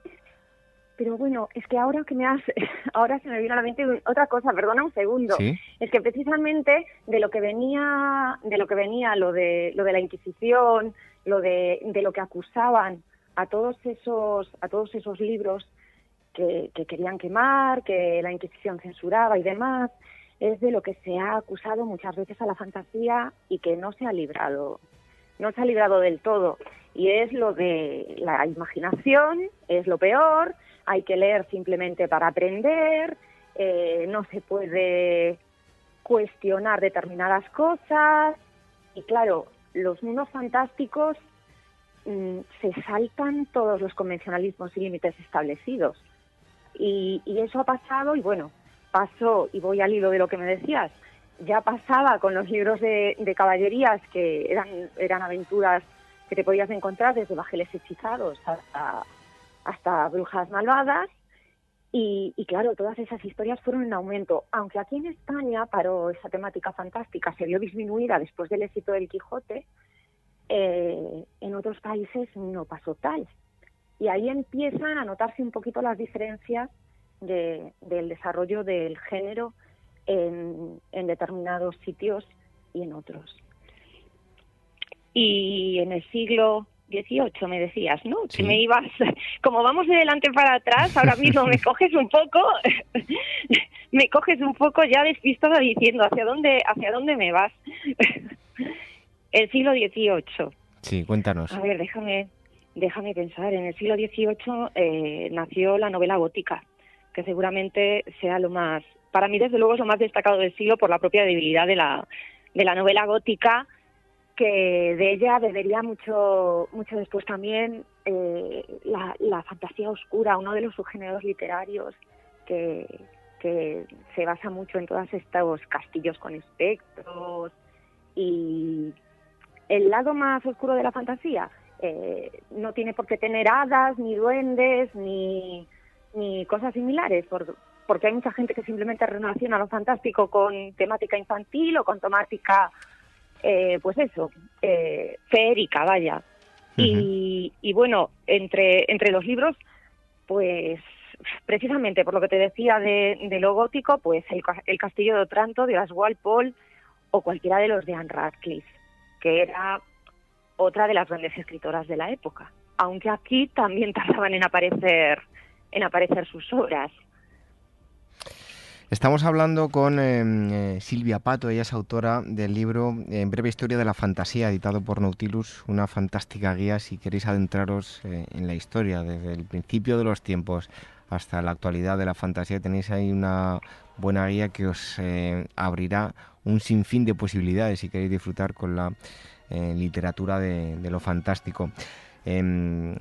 Speaker 14: Pero bueno, es que ahora que me has, ahora se me viene a la mente otra cosa, perdona un segundo.
Speaker 1: Sí.
Speaker 14: Es que precisamente de lo que venía, de lo que venía lo de lo de la Inquisición, lo de, de lo que acusaban a todos esos, a todos esos libros que, que querían quemar, que la Inquisición censuraba y demás, es de lo que se ha acusado muchas veces a la fantasía y que no se ha librado, no se ha librado del todo. Y es lo de la imaginación, es lo peor, hay que leer simplemente para aprender, eh, no se puede cuestionar determinadas cosas y claro, los mundos fantásticos mm, se saltan todos los convencionalismos y límites establecidos. Y, y eso ha pasado y bueno, pasó, y voy al hilo de lo que me decías, ya pasaba con los libros de, caballerías que eran, eran aventuras que te podías encontrar desde bajeles hechizados hasta, hasta brujas malvadas. Y, y claro, todas esas historias fueron en aumento. Aunque aquí en España paró esa temática fantástica, se vio disminuida después del éxito del Quijote, eh, en otros países no pasó tal. Y ahí empiezan a notarse un poquito las diferencias de- del desarrollo del género en, en determinados sitios y en otros. Y en el siglo XVIII me decías, ¿no? Que me ibas, como vamos de delante para atrás, ahora mismo me coges un poco, me coges un poco ya despistada diciendo hacia dónde, hacia dónde me vas. el siglo XVIII.
Speaker 1: Sí, cuéntanos.
Speaker 14: A ver, déjame, déjame pensar. En el siglo XVIII eh, nació la novela gótica, que seguramente sea lo más, para mí desde luego es lo más destacado del siglo por la propia debilidad de la, de la novela gótica, que de ella bebería mucho, mucho después también eh, la, la fantasía oscura, uno de los subgéneros literarios que, que se basa mucho en todos estos castillos con espectros y el lado más oscuro de la fantasía eh, no tiene por qué tener hadas, ni duendes, ni, ni cosas similares, por- porque hay mucha gente que simplemente relaciona lo fantástico con temática infantil o con temática, eh, pues eso, eh, feérica, vaya. y, y bueno, entre, entre los libros, pues precisamente por lo que te decía de, de lo gótico, pues el, el Castillo de Otranto de Oswald Paul o cualquiera de los de Anne Radcliffe, que era otra de las grandes escritoras de la época, aunque aquí también tardaban en aparecer en aparecer sus obras.
Speaker 1: Estamos hablando con eh, eh, Silvia Pato, ella es autora del libro En breve historia de la fantasía, editado por Nautilus, una fantástica guía si queréis adentraros eh, en la historia, desde el principio de los tiempos hasta la actualidad de la fantasía. Tenéis ahí una buena guía que os eh, abrirá un sinfín de posibilidades si queréis disfrutar con la eh, literatura de, de lo fantástico. Em,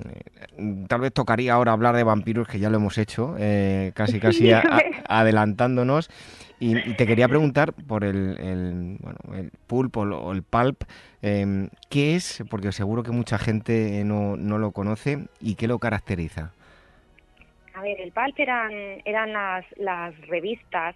Speaker 1: tal vez tocaría ahora hablar de vampiros, que ya lo hemos hecho, eh, casi casi a- a- adelantándonos. Y, y te quería preguntar por el, el, bueno, el pulp o, el pulp, em, ¿qué es? Porque seguro que mucha gente no, no lo conoce y qué lo caracteriza.
Speaker 14: A ver, el Pulp eran, eran las, las revistas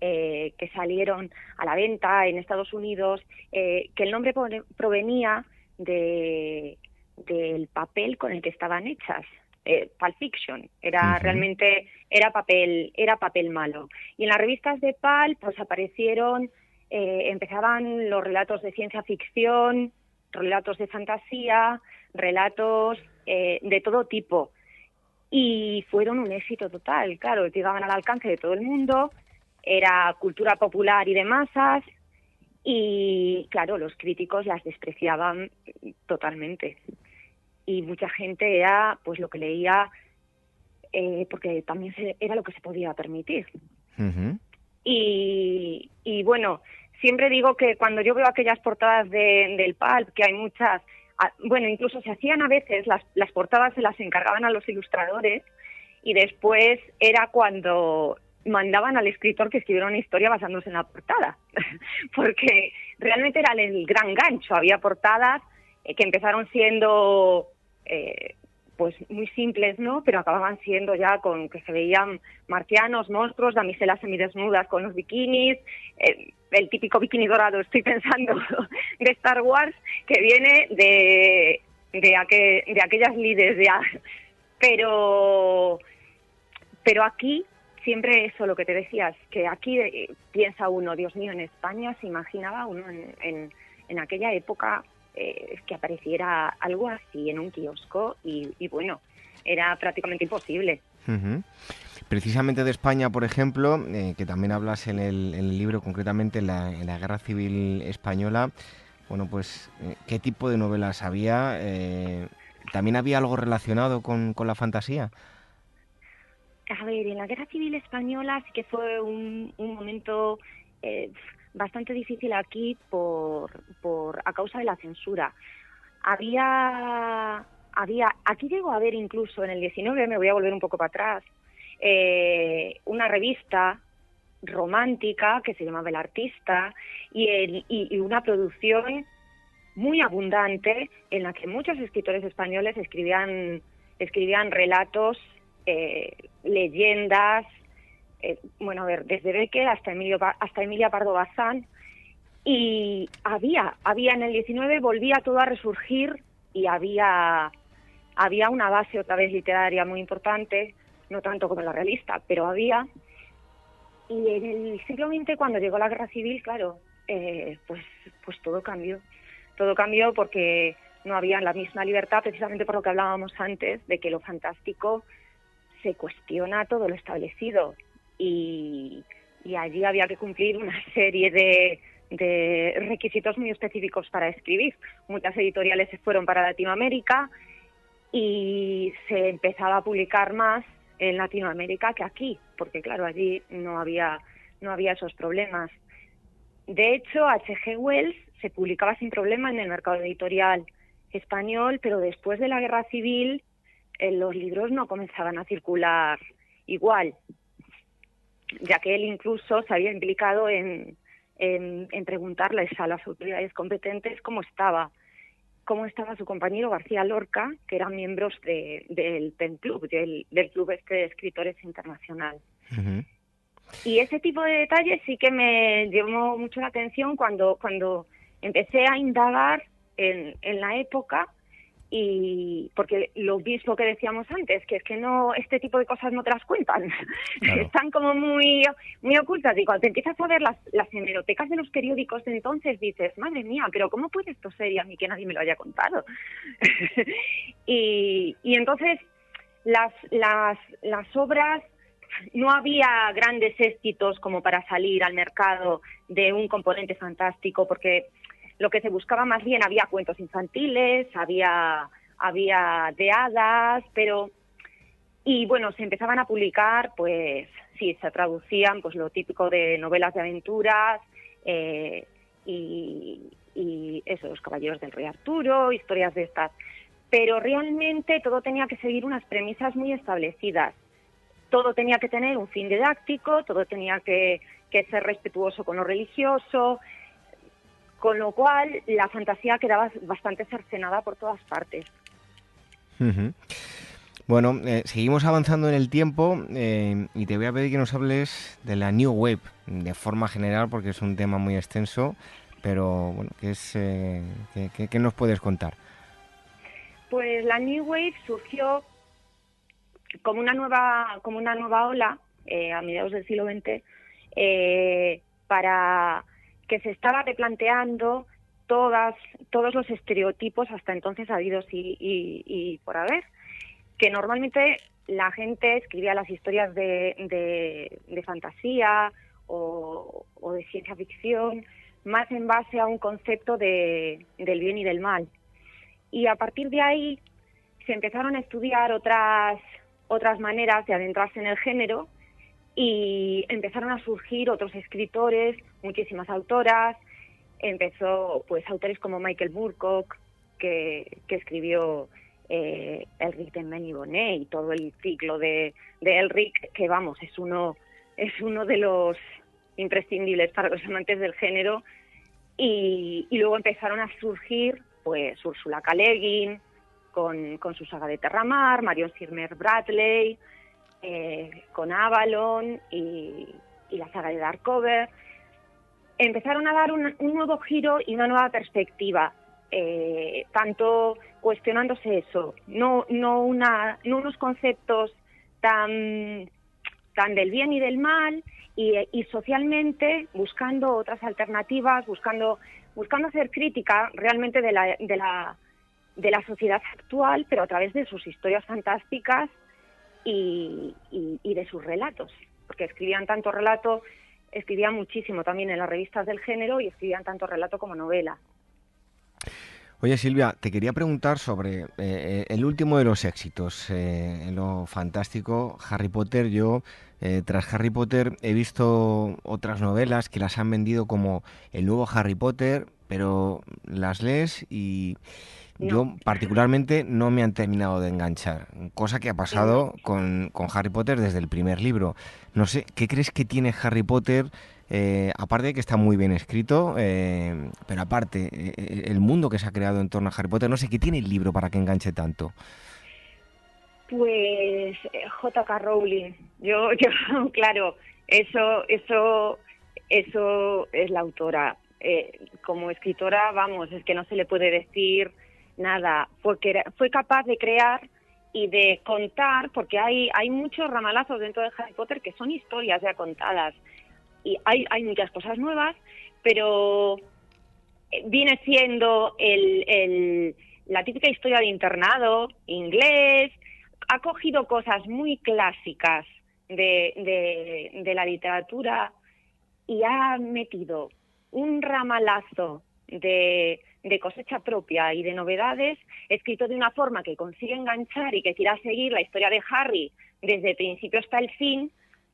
Speaker 14: eh, que salieron a la venta en Estados Unidos, eh, que el nombre provenía de, del papel con el que estaban hechas. Eh, Pulp Fiction era realmente era papel era papel malo y en las revistas de Pulp pues aparecieron eh, empezaban los relatos de ciencia ficción relatos de fantasía relatos eh, de todo tipo y fueron un éxito total. Claro, llegaban al alcance de todo el mundo, era cultura popular y de masas, y claro, los críticos las despreciaban totalmente. Y mucha gente era pues lo que leía eh, porque también se- era lo que se podía permitir. Y, y bueno, siempre digo que cuando yo veo aquellas portadas de- del Pulp, que hay muchas, a- bueno, incluso se hacían a veces, las, las portadas se las encargaban a los ilustradores y después era cuando mandaban al escritor que escribiera una historia basándose en la portada, porque realmente era el gran gancho. Había portadas eh, que empezaron siendo eh, pues muy simples, ¿no? Pero acababan siendo ya con que se veían marcianos, monstruos, damiselas semidesnudas con los bikinis, eh, el típico bikini dorado, estoy pensando, de Star Wars, que viene de, de, aque- de aquellas lides ya. Pero, pero aquí siempre eso, lo que te decías, que aquí eh, piensa uno, Dios mío, en España se imaginaba uno en, en, aquella época eh, que apareciera algo así en un kiosco y, bueno, era prácticamente imposible.
Speaker 1: Precisamente de España, por ejemplo, eh, que también hablas en el, libro, concretamente en la, Guerra Civil Española, bueno, pues, ¿qué tipo de novelas había? ¿También había algo relacionado con la fantasía?
Speaker 14: A ver, en la Guerra Civil Española sí que fue un, momento eh, bastante difícil aquí por, por a causa de la censura. Había, había, aquí llegó a haber incluso en el 19, me voy a volver un poco para atrás, eh, una revista romántica que se llamaba El Artista y, y una producción muy abundante en la que muchos escritores españoles escribían, escribían relatos, eh, leyendas, eh, bueno, a ver, desde Becker hasta, Emilio, hasta Emilia Pardo Bazán, y había, había en el 19, volvía todo a resurgir y había, había una base otra vez literaria muy importante, no tanto como la realista, pero había. Y en el siglo cuando llegó la guerra civil, claro, eh, pues, pues todo cambió. Todo cambió porque no había la misma libertad, precisamente por lo que hablábamos antes, de que lo fantástico se cuestiona todo lo establecido. Y, allí había que cumplir una serie de, requisitos muy específicos para escribir. Muchas editoriales se fueron para Latinoamérica y se empezaba a publicar más en Latinoamérica que aquí, porque claro, allí no había, no había esos problemas. De hecho, H.G. Wells se publicaba sin problema en el mercado editorial español, pero después de la guerra civil los libros no comenzaban a circular igual, ya que él incluso se había implicado en, en, en preguntarles a las autoridades competentes cómo estaba cómo estaba su compañero García Lorca, que eran miembros de, del PEN Club, del, del Club este de Escritores Internacional. Y ese tipo de detalles sí que me llamó mucho la atención cuando, cuando empecé a indagar en, en la época y porque lo mismo que decíamos antes, que es que no este tipo de cosas no te las cuentan, están como muy muy ocultas. Y cuando te empiezas a ver las, las hemerotecas de los periódicos de entonces dices, madre mía, pero ¿cómo puede esto ser y a mí que nadie me lo haya contado? y, y entonces las, las, las obras no había grandes éxitos como para salir al mercado de un componente fantástico porque lo que se buscaba más bien había cuentos infantiles, había, había de hadas, pero y bueno, se empezaban a publicar, pues sí, se traducían pues lo típico de novelas de aventuras eh, y, y eso, los caballeros del rey Arturo, historias de estas. Pero realmente todo tenía que seguir unas premisas muy establecidas. Todo tenía que tener un fin didáctico, todo tenía que, que ser respetuoso con lo religioso, con lo cual la fantasía quedaba bastante cercenada por todas partes.
Speaker 1: Bueno, eh, seguimos avanzando en el tiempo eh, y te voy a pedir que nos hables de la New Wave de forma general porque es un tema muy extenso, pero bueno, ¿qué, es, eh, qué- qué- qué nos puedes contar?
Speaker 14: Pues la New Wave surgió como una nueva, como una nueva ola eh, a mediados del siglo XX para que se estaba replanteando todas, todos los estereotipos hasta entonces habidos y, y- y por haber, que normalmente la gente escribía las historias de, de- fantasía o, o de ciencia ficción más en base a un concepto de, del bien y del mal. Y a partir de ahí se empezaron a estudiar otras, otras maneras de adentrarse en el género y empezaron a surgir otros escritores, muchísimas autoras. Empezó pues autores como Michael Moorcock, que, que escribió eh, Elric de Menibonnet y todo el ciclo de, de Elric, que vamos, es uno, es uno de los imprescindibles para los amantes del género. Y, y luego empezaron a surgir pues Ursula K. Con, con su saga de Terramar, Marion Sirmer Bradley, eh, con Avalon y, la saga de Darkover. Empezaron a dar un, nuevo giro y una nueva perspectiva, eh, tanto cuestionándose eso, no, unos conceptos tan, del bien y del mal y, socialmente buscando otras alternativas, buscando, buscando hacer crítica realmente de la sociedad actual, pero a través de sus historias fantásticas y, de sus relatos, porque escribían tanto relato, escribían muchísimo también en las revistas del género y escribían tanto relato como novela.
Speaker 1: Oye Silvia, te quería preguntar sobre eh, el último de los éxitos, eh, lo fantástico, Harry Potter. Yo, eh, tras Harry Potter, he visto otras novelas que las han vendido como el nuevo Harry Potter, pero las lees y yo particularmente no me han terminado de enganchar, cosa que ha pasado con, con Harry Potter desde el primer libro. No sé, ¿qué crees que tiene Harry Potter? Eh, aparte de que está muy bien escrito, eh, pero aparte, eh, el mundo que se ha creado en torno a Harry Potter, no sé qué tiene el libro para que enganche tanto.
Speaker 14: Pues J.K. Rowling, yo, yo, claro, eso, eso, eso es la autora. Eh, como escritora, vamos, es que no se le puede decir nada, porque era- fue capaz de crear y de contar, porque hay, hay muchos ramalazos dentro de Harry Potter que son historias ya contadas. Y hay, hay muchas cosas nuevas, pero eh, viene siendo el, el- la típica historia de internado inglés, ha cogido cosas muy clásicas de, de la literatura y ha metido un ramalazo de, de cosecha propia y de novedades, escrito de una forma que consigue enganchar y que quiera seguir la historia de Harry desde el principio hasta el fin,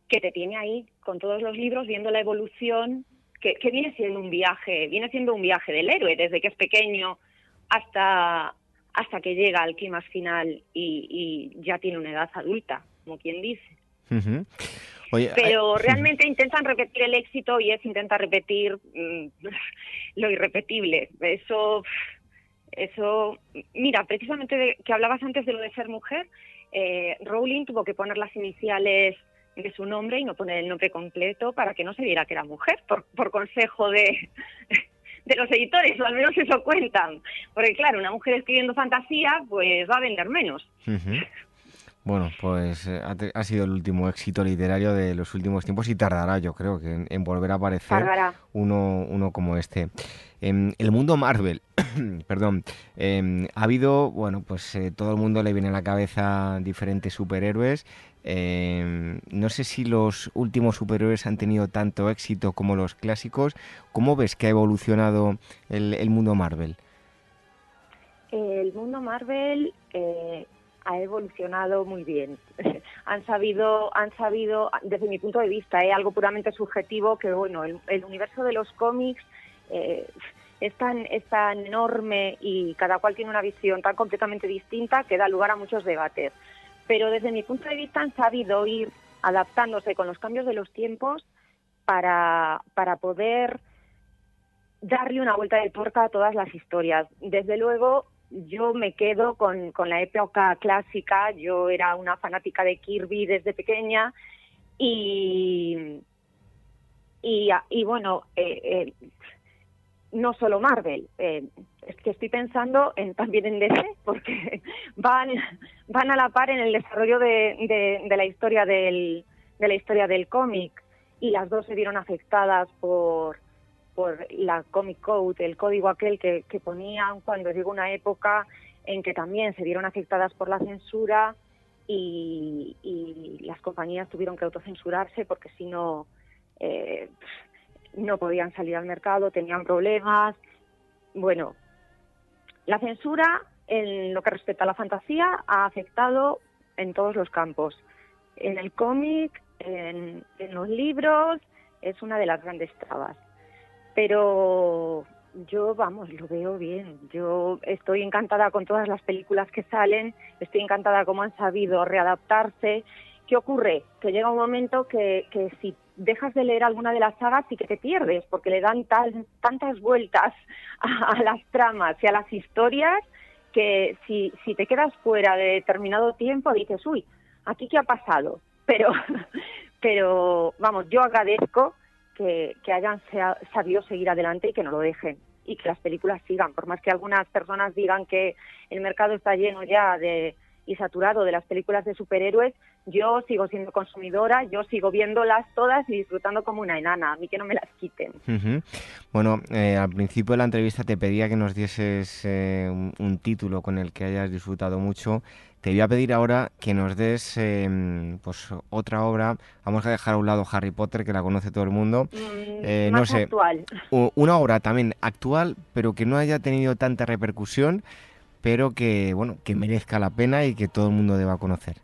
Speaker 14: que te tiene ahí con todos los libros viendo la evolución, que, viene siendo un viaje, viene siendo un viaje del héroe desde que es pequeño hasta, hasta que llega al clímax final y, y ya tiene una edad adulta, como quien dice.
Speaker 1: Oye,
Speaker 14: Pero realmente intentan repetir el éxito y es intentar repetir mm, lo irrepetible. Eso, eso, mira, precisamente de- que hablabas antes de lo de ser mujer, eh, Rowling tuvo que poner las iniciales de su nombre y no poner el nombre completo para que no se viera que era mujer, por, por consejo de, de los editores, o al menos eso cuentan. Porque claro, una mujer escribiendo fantasía, pues va a vender menos.
Speaker 1: Ujú. Bueno, pues eh, ha, sido el último éxito literario de los últimos tiempos y tardará, yo creo, que en, en volver a aparecer uno, uno como este. En el mundo Marvel, perdón, em, ha habido, bueno, pues eh, todo el mundo le viene a la cabeza diferentes superhéroes. Em, no sé si los últimos superhéroes han tenido tanto éxito como los clásicos. ¿Cómo ves que ha evolucionado el, el mundo Marvel?
Speaker 14: El mundo Marvel eh, ha evolucionado muy bien. han sabido, han sabido, desde mi punto de vista, eh, algo puramente subjetivo, que bueno, el, universo de los cómics eh, es tan, es tan enorme y cada cual tiene una visión tan completamente distinta que da lugar a muchos debates. Pero desde mi punto de vista han sabido ir adaptándose con los cambios de los tiempos para, para poder darle una vuelta de tuerca a todas las historias. Desde luego, yo me quedo con, con la época clásica. Yo era una fanática de Kirby desde pequeña y, y, y bueno, eh, eh, no solo Marvel. eh, es que estoy pensando en, también en DC, porque van, van a la par en el desarrollo de, de- la historia del, de la historia del cómic y las dos se vieron afectadas por, por la Comic Code, el código aquel que, que ponían cuando llegó una época en que también se vieron afectadas por la censura y, las compañías tuvieron que autocensurarse porque si no eh, no podían salir al mercado, tenían problemas. Bueno, la censura en lo que respecta a la fantasía ha afectado en todos los campos. En el cómic, en los libros, es una de las grandes trabas. Pero yo, vamos, lo veo bien. Yo estoy encantada con todas las películas que salen, estoy encantada cómo han sabido readaptarse. ¿Qué ocurre? Que llega un momento que, que si dejas de leer alguna de las sagas sí que te pierdes, porque le dan tal- tantas vueltas a, a las tramas y a las historias que si, si te quedas fuera de determinado tiempo dices, uy, aquí qué ha pasado. Pero, pero vamos, yo agradezco que, que hayan sabido seguir adelante y que no lo dejen y que las películas sigan, por más que algunas personas digan que el mercado está lleno ya de y saturado de las películas de superhéroes, yo sigo siendo consumidora, yo sigo viéndolas todas y disfrutando como una enana, a mí que no me las quiten.
Speaker 1: Bueno, eh, al principio de la entrevista te pedía que nos dieses eh, un título con el que hayas disfrutado mucho. Te voy a pedir ahora que nos des eh, pues otra obra. Vamos a dejar a un lado Harry Potter, que la conoce todo el mundo. Eh, no
Speaker 14: Mm,
Speaker 1: sé,
Speaker 14: actual.
Speaker 1: una obra también actual, pero que no haya tenido tanta repercusión, pero que bueno, que merezca la pena y que todo el mundo deba conocer.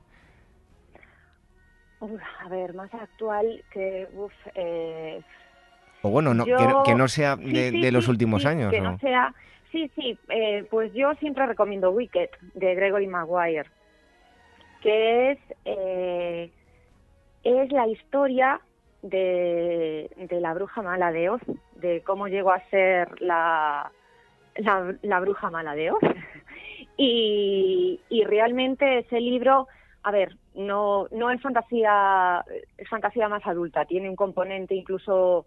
Speaker 14: Uf, a ver, más actual que, uf, eh,
Speaker 1: O bueno, no, que,
Speaker 14: Yo-
Speaker 1: no- que no sea de,
Speaker 14: sí,
Speaker 1: de los últimos
Speaker 14: sí,
Speaker 1: años.
Speaker 14: Que
Speaker 1: ¿no?
Speaker 14: no sea. Sí, sí, eh, pues yo siempre recomiendo Wicked de Gregory Maguire, que es, eh, es la historia de, de la bruja mala de Oz, de cómo llegó a ser la, la, la bruja mala de Oz. Y, y realmente ese libro, a ver, no, no es fantasía, es fantasía más adulta, tiene un componente incluso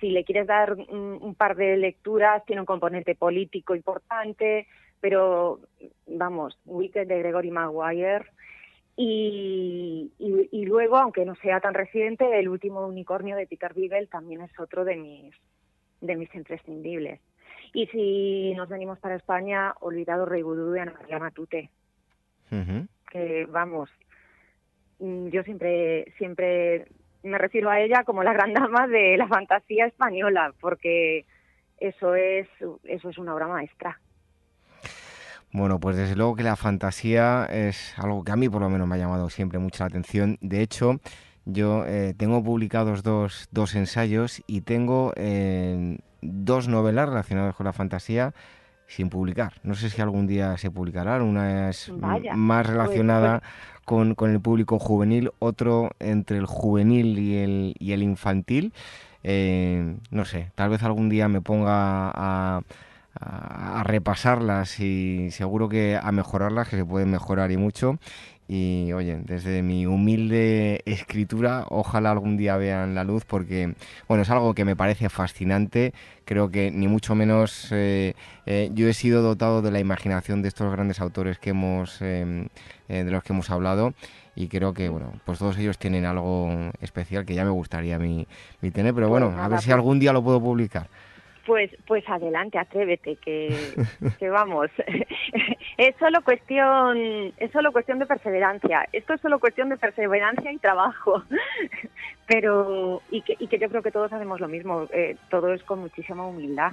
Speaker 14: si le quieres dar un, un par de lecturas, tiene un componente político importante, pero vamos, Wicked de Gregory Maguire. Y, y, y luego, aunque no sea tan reciente, El último unicornio de Peter Beagle también es otro de mis, de mis imprescindibles. Y si nos venimos para España, Olvidado Rey Vudú de Ana María Matute que vamos, mm, yo siempre, siempre me refiero a ella como la gran dama de la fantasía española, porque eso es, eso es una obra maestra.
Speaker 1: Bueno, pues desde luego que la fantasía es algo que a mí por lo menos me ha llamado siempre mucho la atención. De hecho, yo eh, tengo publicados dos, dos ensayos y tengo eh, dos novelas relacionadas con la fantasía. Sin publicar. No sé si algún día se publicarán. Una es
Speaker 14: Vaya,
Speaker 1: más
Speaker 14: pues-
Speaker 1: relacionada con, con el público juvenil, otro entre el juvenil y el, y el infantil. Eh, no sé, tal vez algún día me ponga a, a- a repasarlas y seguro que a mejorarlas, que se pueden mejorar y mucho. Y oye, desde mi humilde escritura, ojalá algún día vean la luz porque, bueno, es algo que me parece fascinante. Creo que ni mucho menos eh, eh, yo he sido dotado de la imaginación de estos grandes autores que hemos, eh, de los que hemos hablado y creo que, bueno, pues todos ellos tienen algo especial que ya me gustaría a mí, mí tener, pero
Speaker 14: Pues
Speaker 1: bueno, a ver si algún día lo puedo publicar.
Speaker 14: Pues, pues adelante, atrévete, que, que vamos. es solo cuestión, es solo cuestión de perseverancia. Esto es solo cuestión de perseverancia y trabajo. Pero, y que, y que yo creo que todos hacemos lo mismo. eh, todo es con muchísima humildad.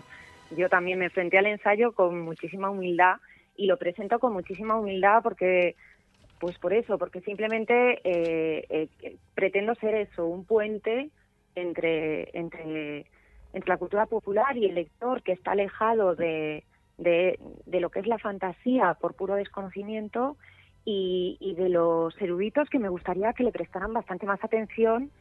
Speaker 14: Yo también me enfrenté al ensayo con muchísima humildad y lo presento con muchísima humildad porque, pues por eso, porque simplemente eh, eh, pretendo ser eso, un puente entre, entre entre la cultura popular y el lector que está alejado de, de, lo que es la fantasía por puro desconocimiento y, y de los eruditos que me gustaría que le prestaran bastante más atención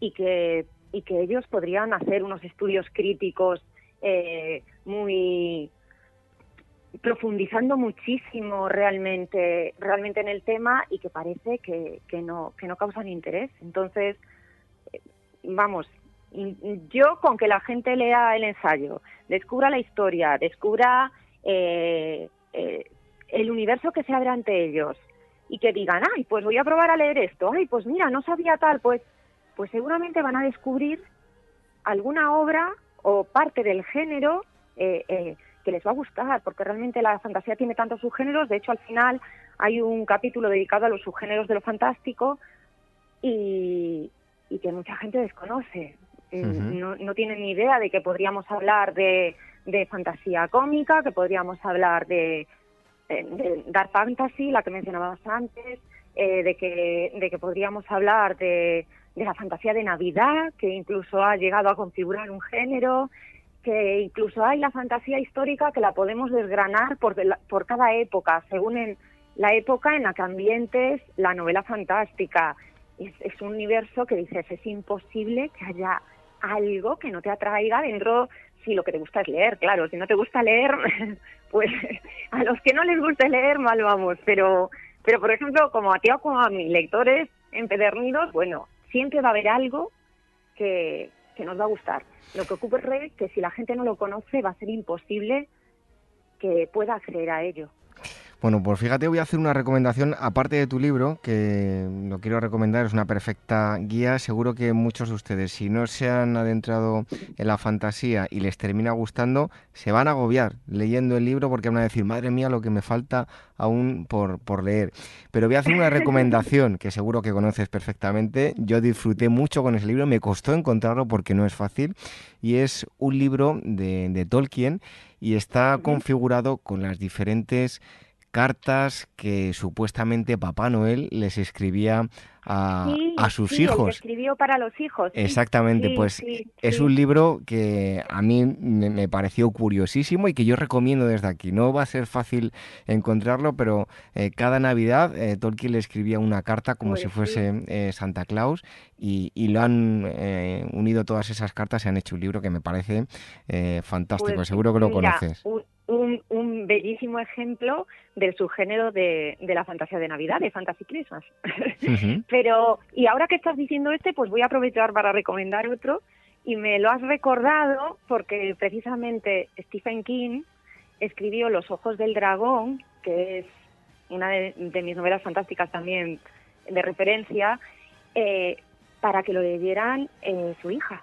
Speaker 14: y que, y que ellos podrían hacer unos estudios críticos eh, muy profundizando muchísimo realmente realmente en el tema y que parece que, que no que no causan interés. Entonces eh, vamos yo con que la gente lea el ensayo, descubra la historia, descubra eh, eh, el universo que se abre ante ellos y que digan, ay, pues voy a probar a leer esto, ay, pues mira, no sabía tal, pues, pues seguramente van a descubrir alguna obra o parte del género eh, eh, que les va a gustar, porque realmente la fantasía tiene tantos subgéneros, de hecho al final hay un capítulo dedicado a los subgéneros de lo fantástico y, y que mucha gente desconoce. Eh, no, no tienen ni idea de que podríamos hablar de, de fantasía cómica, que podríamos hablar de, de, de dark fantasy, la que mencionabas antes, eh, de, que, de que podríamos hablar de, de la fantasía de Navidad, que incluso ha llegado a configurar un género, que incluso hay la fantasía histórica que la podemos desgranar por, por cada época, según en la época en la que ambientes la novela fantástica. Es, es un universo que dices, es imposible que haya algo que no te atraiga dentro, si lo que te gusta es leer, claro, si no te gusta leer, pues a los que no les guste leer, mal vamos, pero, pero por ejemplo, como a ti o como a mis lectores empedernidos, bueno, siempre va a haber algo que, que nos va a gustar. Lo que ocurre es que si la gente no lo conoce va a ser imposible que pueda acceder a ello.
Speaker 1: Bueno, pues fíjate, voy a hacer una recomendación, aparte de tu libro, que lo quiero recomendar, es una perfecta guía. Seguro que muchos de ustedes, si no se han adentrado en la fantasía y les termina gustando, se van a agobiar leyendo el libro porque van a decir, madre mía, lo que me falta aún por, por leer. Pero voy a hacer una recomendación que seguro que conoces perfectamente. Yo disfruté mucho con ese libro, me costó encontrarlo porque no es fácil, y es un libro de, de Tolkien y está configurado con las diferentes cartas que supuestamente Papá Noel les escribía a,
Speaker 14: Sí,
Speaker 1: a sus
Speaker 14: sí, el que
Speaker 1: hijos.
Speaker 14: escribió para los hijos.
Speaker 1: Exactamente,
Speaker 14: Sí,
Speaker 1: pues es un libro que a mí me, me pareció curiosísimo y que yo recomiendo desde aquí. No va a ser fácil encontrarlo, pero eh, cada Navidad eh, Tolkien le escribía una carta como
Speaker 14: Pues
Speaker 1: si fuese eh, Santa Claus y, y lo han eh, unido todas esas cartas y han hecho un libro que me parece eh, fantástico.
Speaker 14: Pues,
Speaker 1: Seguro que lo
Speaker 14: mira,
Speaker 1: conoces.
Speaker 14: Un, un, un bellísimo ejemplo del subgénero de, de la fantasía de Navidad, de Fantasy Christmas. Pero, y ahora que estás diciendo este, pues voy a aprovechar para recomendar otro. Y me lo has recordado porque precisamente Stephen King escribió Los Ojos del Dragón, que es una de, de mis novelas fantásticas también de referencia, eh, para que lo leyeran eh, su hija.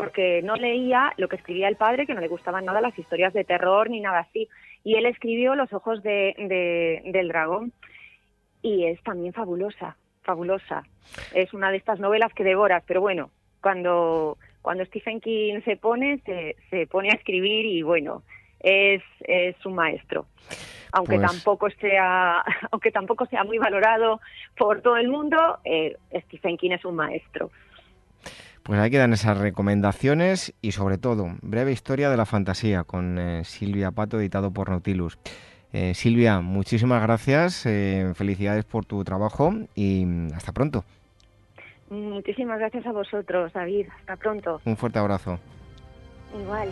Speaker 14: Porque no leía lo que escribía el padre, que no le gustaban nada las historias de terror ni nada así. Y él escribió Los Ojos de, de- del Dragón y es también fabulosa, fabulosa. Es una de estas novelas que devoras, pero bueno, cuando, cuando Stephen King se pone, se, se pone a escribir y bueno, es, es un maestro. Aunque
Speaker 1: Pues-
Speaker 14: tampoco sea, aunque tampoco sea muy valorado por todo el mundo, eh, Stephen King es un maestro.
Speaker 1: Pues ahí quedan esas recomendaciones y sobre todo, breve historia de la fantasía con eh, Silvia Pato, editado por Nautilus. Eh, Silvia, muchísimas gracias, eh, felicidades por tu trabajo y hasta pronto.
Speaker 14: Muchísimas gracias a vosotros, David. Hasta pronto.
Speaker 1: Un fuerte abrazo.
Speaker 14: Igual.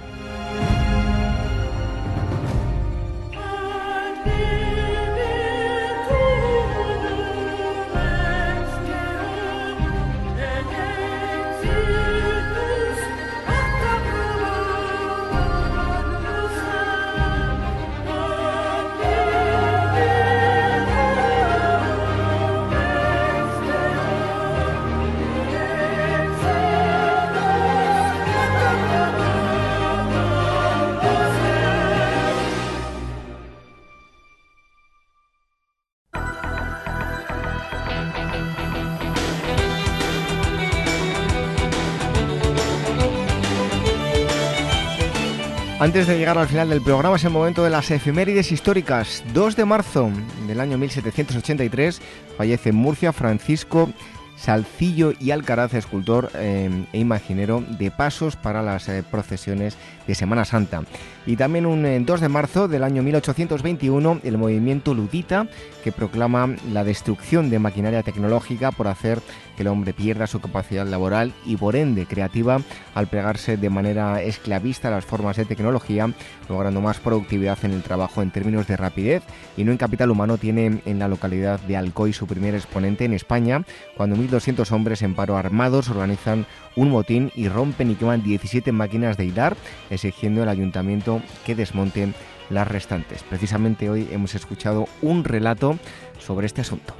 Speaker 1: Antes de llegar al final del programa es el momento de las efemérides históricas. 2 de marzo del año 1783 fallece en Murcia Francisco Salcillo y Alcaraz, escultor eh, e imaginero de pasos para las eh, procesiones de Semana Santa. Y también un 2 eh, de marzo del año 1821, el movimiento ludita, que proclama la destrucción de maquinaria tecnológica por hacer que el hombre pierda su capacidad laboral y por ende creativa al plegarse de manera esclavista a las formas de tecnología, logrando más productividad en el trabajo en términos de rapidez. Y no en capital humano, tiene en la localidad de Alcoy su primer exponente en España, cuando 1.200 hombres en paro armados organizan un motín y rompen y queman 17 máquinas de hilar, exigiendo al ayuntamiento que desmonten las restantes. Precisamente hoy hemos escuchado un relato sobre este asunto.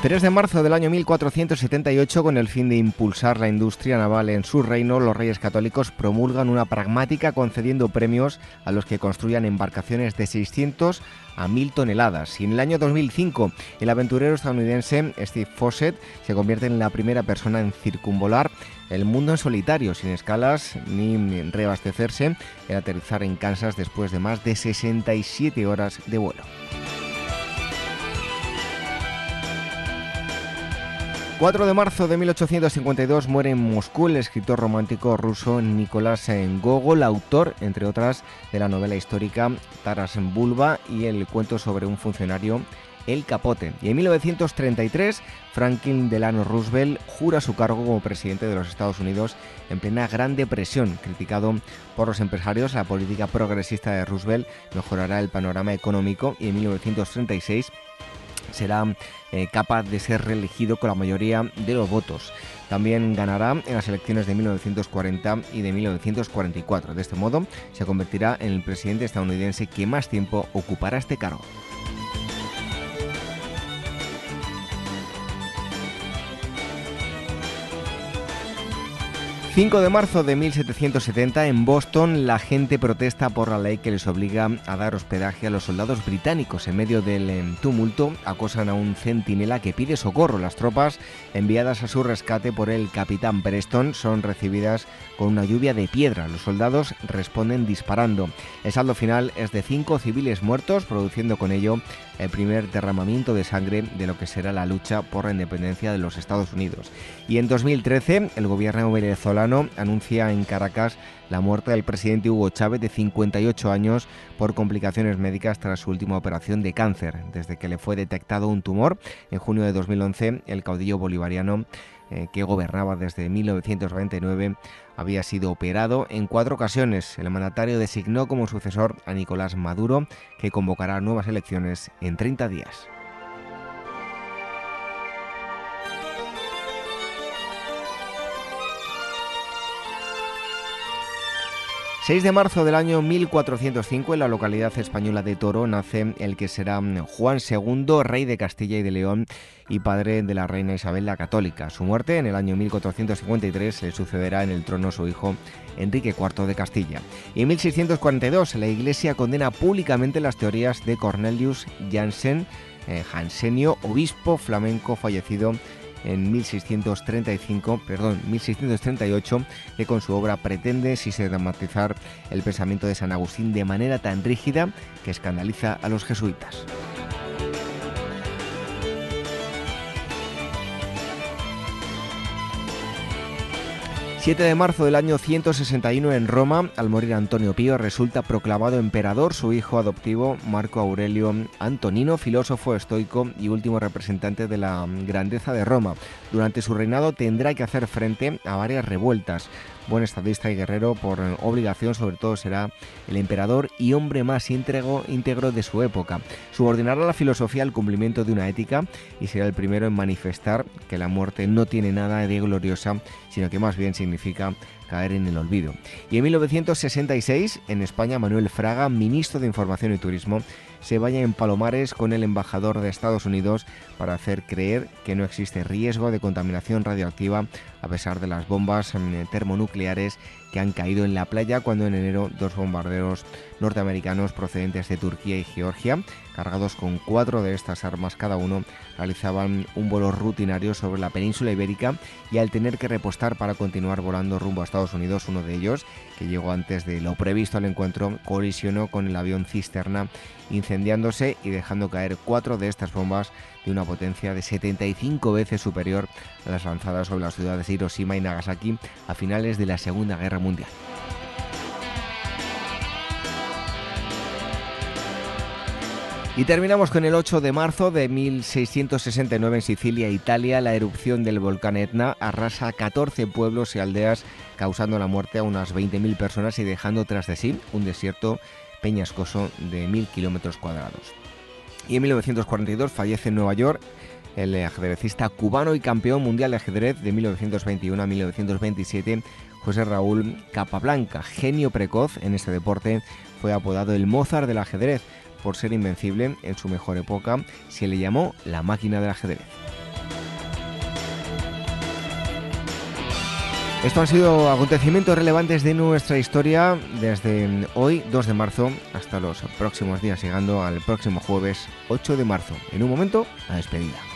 Speaker 1: 3 de marzo del año 1478, con el fin de impulsar la industria naval en su reino, los reyes católicos promulgan una pragmática concediendo premios a los que construyan embarcaciones de 600 a 1000 toneladas. Y en el año 2005, el aventurero estadounidense Steve Fawcett se convierte en la primera persona en circunvolar el mundo en solitario, sin escalas ni reabastecerse, en aterrizar en Kansas después de más de 67 horas de vuelo. 4 de marzo de 1852 muere en Moscú el escritor romántico ruso Nicolás Gogol, autor, entre otras, de la novela histórica Taras Bulba y el cuento sobre un funcionario el Capote. Y en 1933, Franklin Delano Roosevelt jura su cargo como presidente de los Estados Unidos en plena Gran Depresión. Criticado por los empresarios, la política progresista de Roosevelt mejorará el panorama económico y en 1936 será eh, capaz de ser reelegido con la mayoría de los votos. También ganará en las elecciones de 1940 y de 1944. De este modo, se convertirá en el presidente estadounidense que más tiempo ocupará este cargo. 5 de marzo de 1770 en Boston la gente protesta por la ley que les obliga a dar hospedaje a los soldados británicos. En medio del em, tumulto acosan a un centinela que pide socorro. Las tropas enviadas a su rescate por el capitán Preston son recibidas con una lluvia de piedra. Los soldados responden disparando. El saldo final es de 5 civiles muertos, produciendo con ello el primer derramamiento de sangre de lo que será la lucha por la independencia de los Estados Unidos. Y en 2013, el gobierno venezolano anuncia en Caracas la muerte del presidente Hugo Chávez de 58 años por complicaciones médicas tras su última operación de cáncer. Desde que le fue detectado un tumor en junio de 2011, el caudillo bolivariano eh, que gobernaba desde 1929 había sido operado en cuatro ocasiones. El mandatario designó como sucesor a Nicolás Maduro, que convocará nuevas elecciones en 30 días. 6 de marzo del año 1405 en la localidad española de Toro nace el que será Juan II, rey de Castilla y de León y padre de la reina Isabel la Católica. Su muerte en el año 1453 le sucederá en el trono su hijo Enrique IV de Castilla. Y en 1642 la Iglesia condena públicamente las teorías de Cornelius Jansen, eh, Jansenio, obispo flamenco fallecido en 1635, perdón, 1638, que con su obra pretende sistematizar el pensamiento de San Agustín de manera tan rígida que escandaliza a los jesuitas. 7 de marzo del año 161 en Roma, al morir Antonio Pío, resulta proclamado emperador su hijo adoptivo Marco Aurelio Antonino, filósofo estoico y último representante de la grandeza de Roma. Durante su reinado tendrá que hacer frente a varias revueltas. Buen estadista y guerrero, por obligación sobre todo será el emperador y hombre más íntegro, de su época. Subordinará la filosofía al cumplimiento de una ética y será el primero en manifestar que la muerte no tiene nada de gloriosa, sino que más bien significa caer en el olvido. Y en 1966, en España, Manuel Fraga, ministro de Información y Turismo, se vaya en Palomares con el embajador de Estados Unidos para hacer creer que no existe riesgo de contaminación radioactiva a pesar de las bombas mm, termonucleares que han caído en la playa cuando en enero dos bombarderos norteamericanos procedentes de Turquía y Georgia, cargados con cuatro de estas armas cada uno, realizaban un vuelo rutinario sobre la península ibérica y al tener que repostar para continuar volando rumbo a Estados Unidos, uno de ellos, que llegó antes de lo previsto al encuentro, colisionó con el avión cisterna, incendiándose y dejando caer cuatro de estas bombas de una potencia de 75 veces superior a las lanzadas sobre las ciudades de Hiroshima y Nagasaki a finales de la Segunda Guerra Mundial. Y terminamos con el 8 de marzo de 1669 en Sicilia, Italia. La erupción del volcán Etna arrasa 14 pueblos y aldeas, causando la muerte a unas 20.000 personas y dejando tras de sí un desierto peñascoso de 1.000 kilómetros cuadrados. Y en 1942 fallece en Nueva York el ajedrecista cubano y campeón mundial de ajedrez de 1921 a 1927, José Raúl Capablanca, genio precoz en este deporte, fue apodado el Mozart del ajedrez por ser invencible en su mejor época, se le llamó la máquina del ajedrez. Estos han sido acontecimientos relevantes de nuestra historia desde hoy, 2 de marzo, hasta los próximos días, llegando al próximo jueves, 8 de marzo. En un momento, la despedida.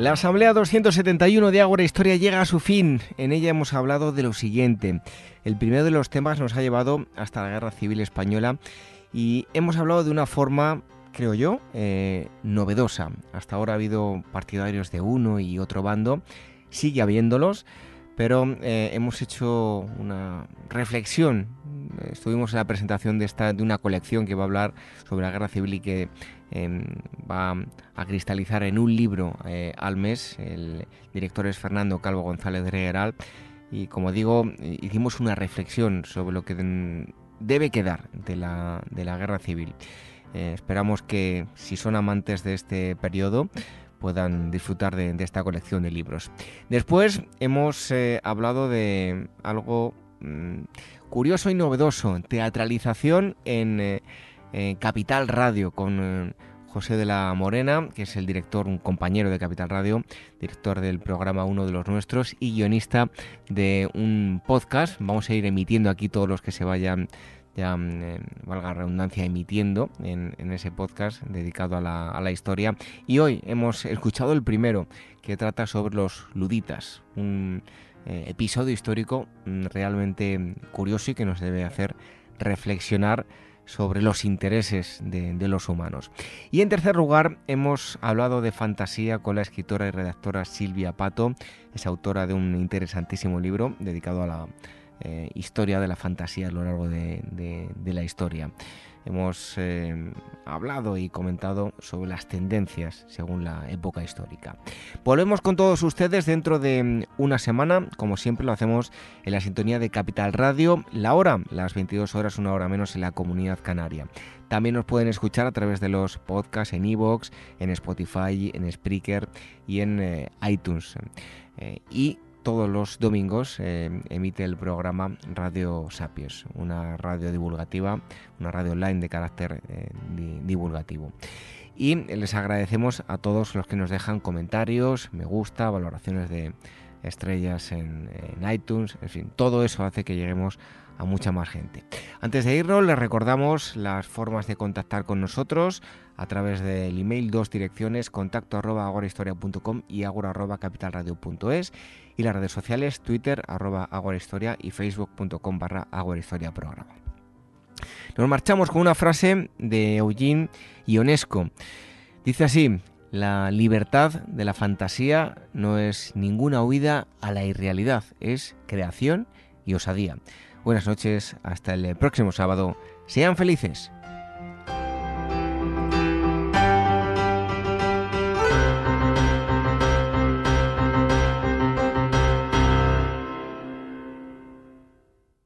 Speaker 1: La Asamblea 271 de Ágora Historia llega a su fin. En ella hemos hablado de lo siguiente. El primero de los temas nos ha llevado hasta la Guerra Civil Española y hemos hablado de una forma, creo yo, eh, novedosa. Hasta ahora ha habido partidarios de uno y otro bando, sigue habiéndolos, pero eh, hemos hecho una reflexión. Estuvimos en la presentación de, esta, de una colección que va a hablar sobre la Guerra Civil y que Em, va a cristalizar en un libro eh, al mes. El director es Fernando Calvo González de Regeral. Y como digo, hicimos una reflexión sobre lo que debe quedar de la, de la guerra civil. Eh, esperamos que si son amantes de este periodo puedan disfrutar de, esta colección de libros. Después hemos eh, hablado de algo mm, curioso y novedoso, teatralización en Capital Radio con eh, José de la Morena, que es el director, un compañero de Capital Radio, director del programa Uno de los Nuestros y guionista de un podcast. Vamos a ir emitiendo aquí todos los que se vayan ya mm, eh, valga la redundancia, emitiendo en, ese podcast dedicado a la, historia. Y hoy hemos escuchado el primero, que trata sobre los luditas, un eh, episodio histórico mm, realmente curioso y que nos debe hacer reflexionar sobre los intereses de, los humanos. Y en tercer lugar, hemos hablado de fantasía con la escritora y redactora Silvia Pato, es autora de un interesantísimo libro dedicado a la eh, historia de la fantasía a lo largo de la historia hemos eh, hablado y comentado sobre las tendencias según la época histórica. Volvemos con todos ustedes dentro de mm, una semana, como siempre lo hacemos en la sintonía de Capital Radio, la hora, las 22 horas, una hora menos en la comunidad canaria. También nos pueden escuchar a través de los podcasts en iVoox, en Spotify, en Spreaker y en eh, iTunes. Eh, y todos los domingos eh, emite el programa Radio Sapios, una radio divulgativa, una radio online de carácter eh, divulgativo. Y les agradecemos a todos los que nos dejan comentarios, me gusta, valoraciones de estrellas en, iTunes, en fin, todo eso hace que lleguemos a mucha más gente. Antes de irnos, les recordamos las formas de contactar con nosotros a través del email, dos direcciones, contacto y agora arroba capitalradio.es y las redes sociales, Twitter arroba agorahistoria y facebook.com barra programa. Nos marchamos con una frase de Eugene Ionesco. Dice así, la libertad de la fantasía no es ninguna huida a la irrealidad, es creación y osadía. Buenas noches, hasta el próximo sábado. Sean felices.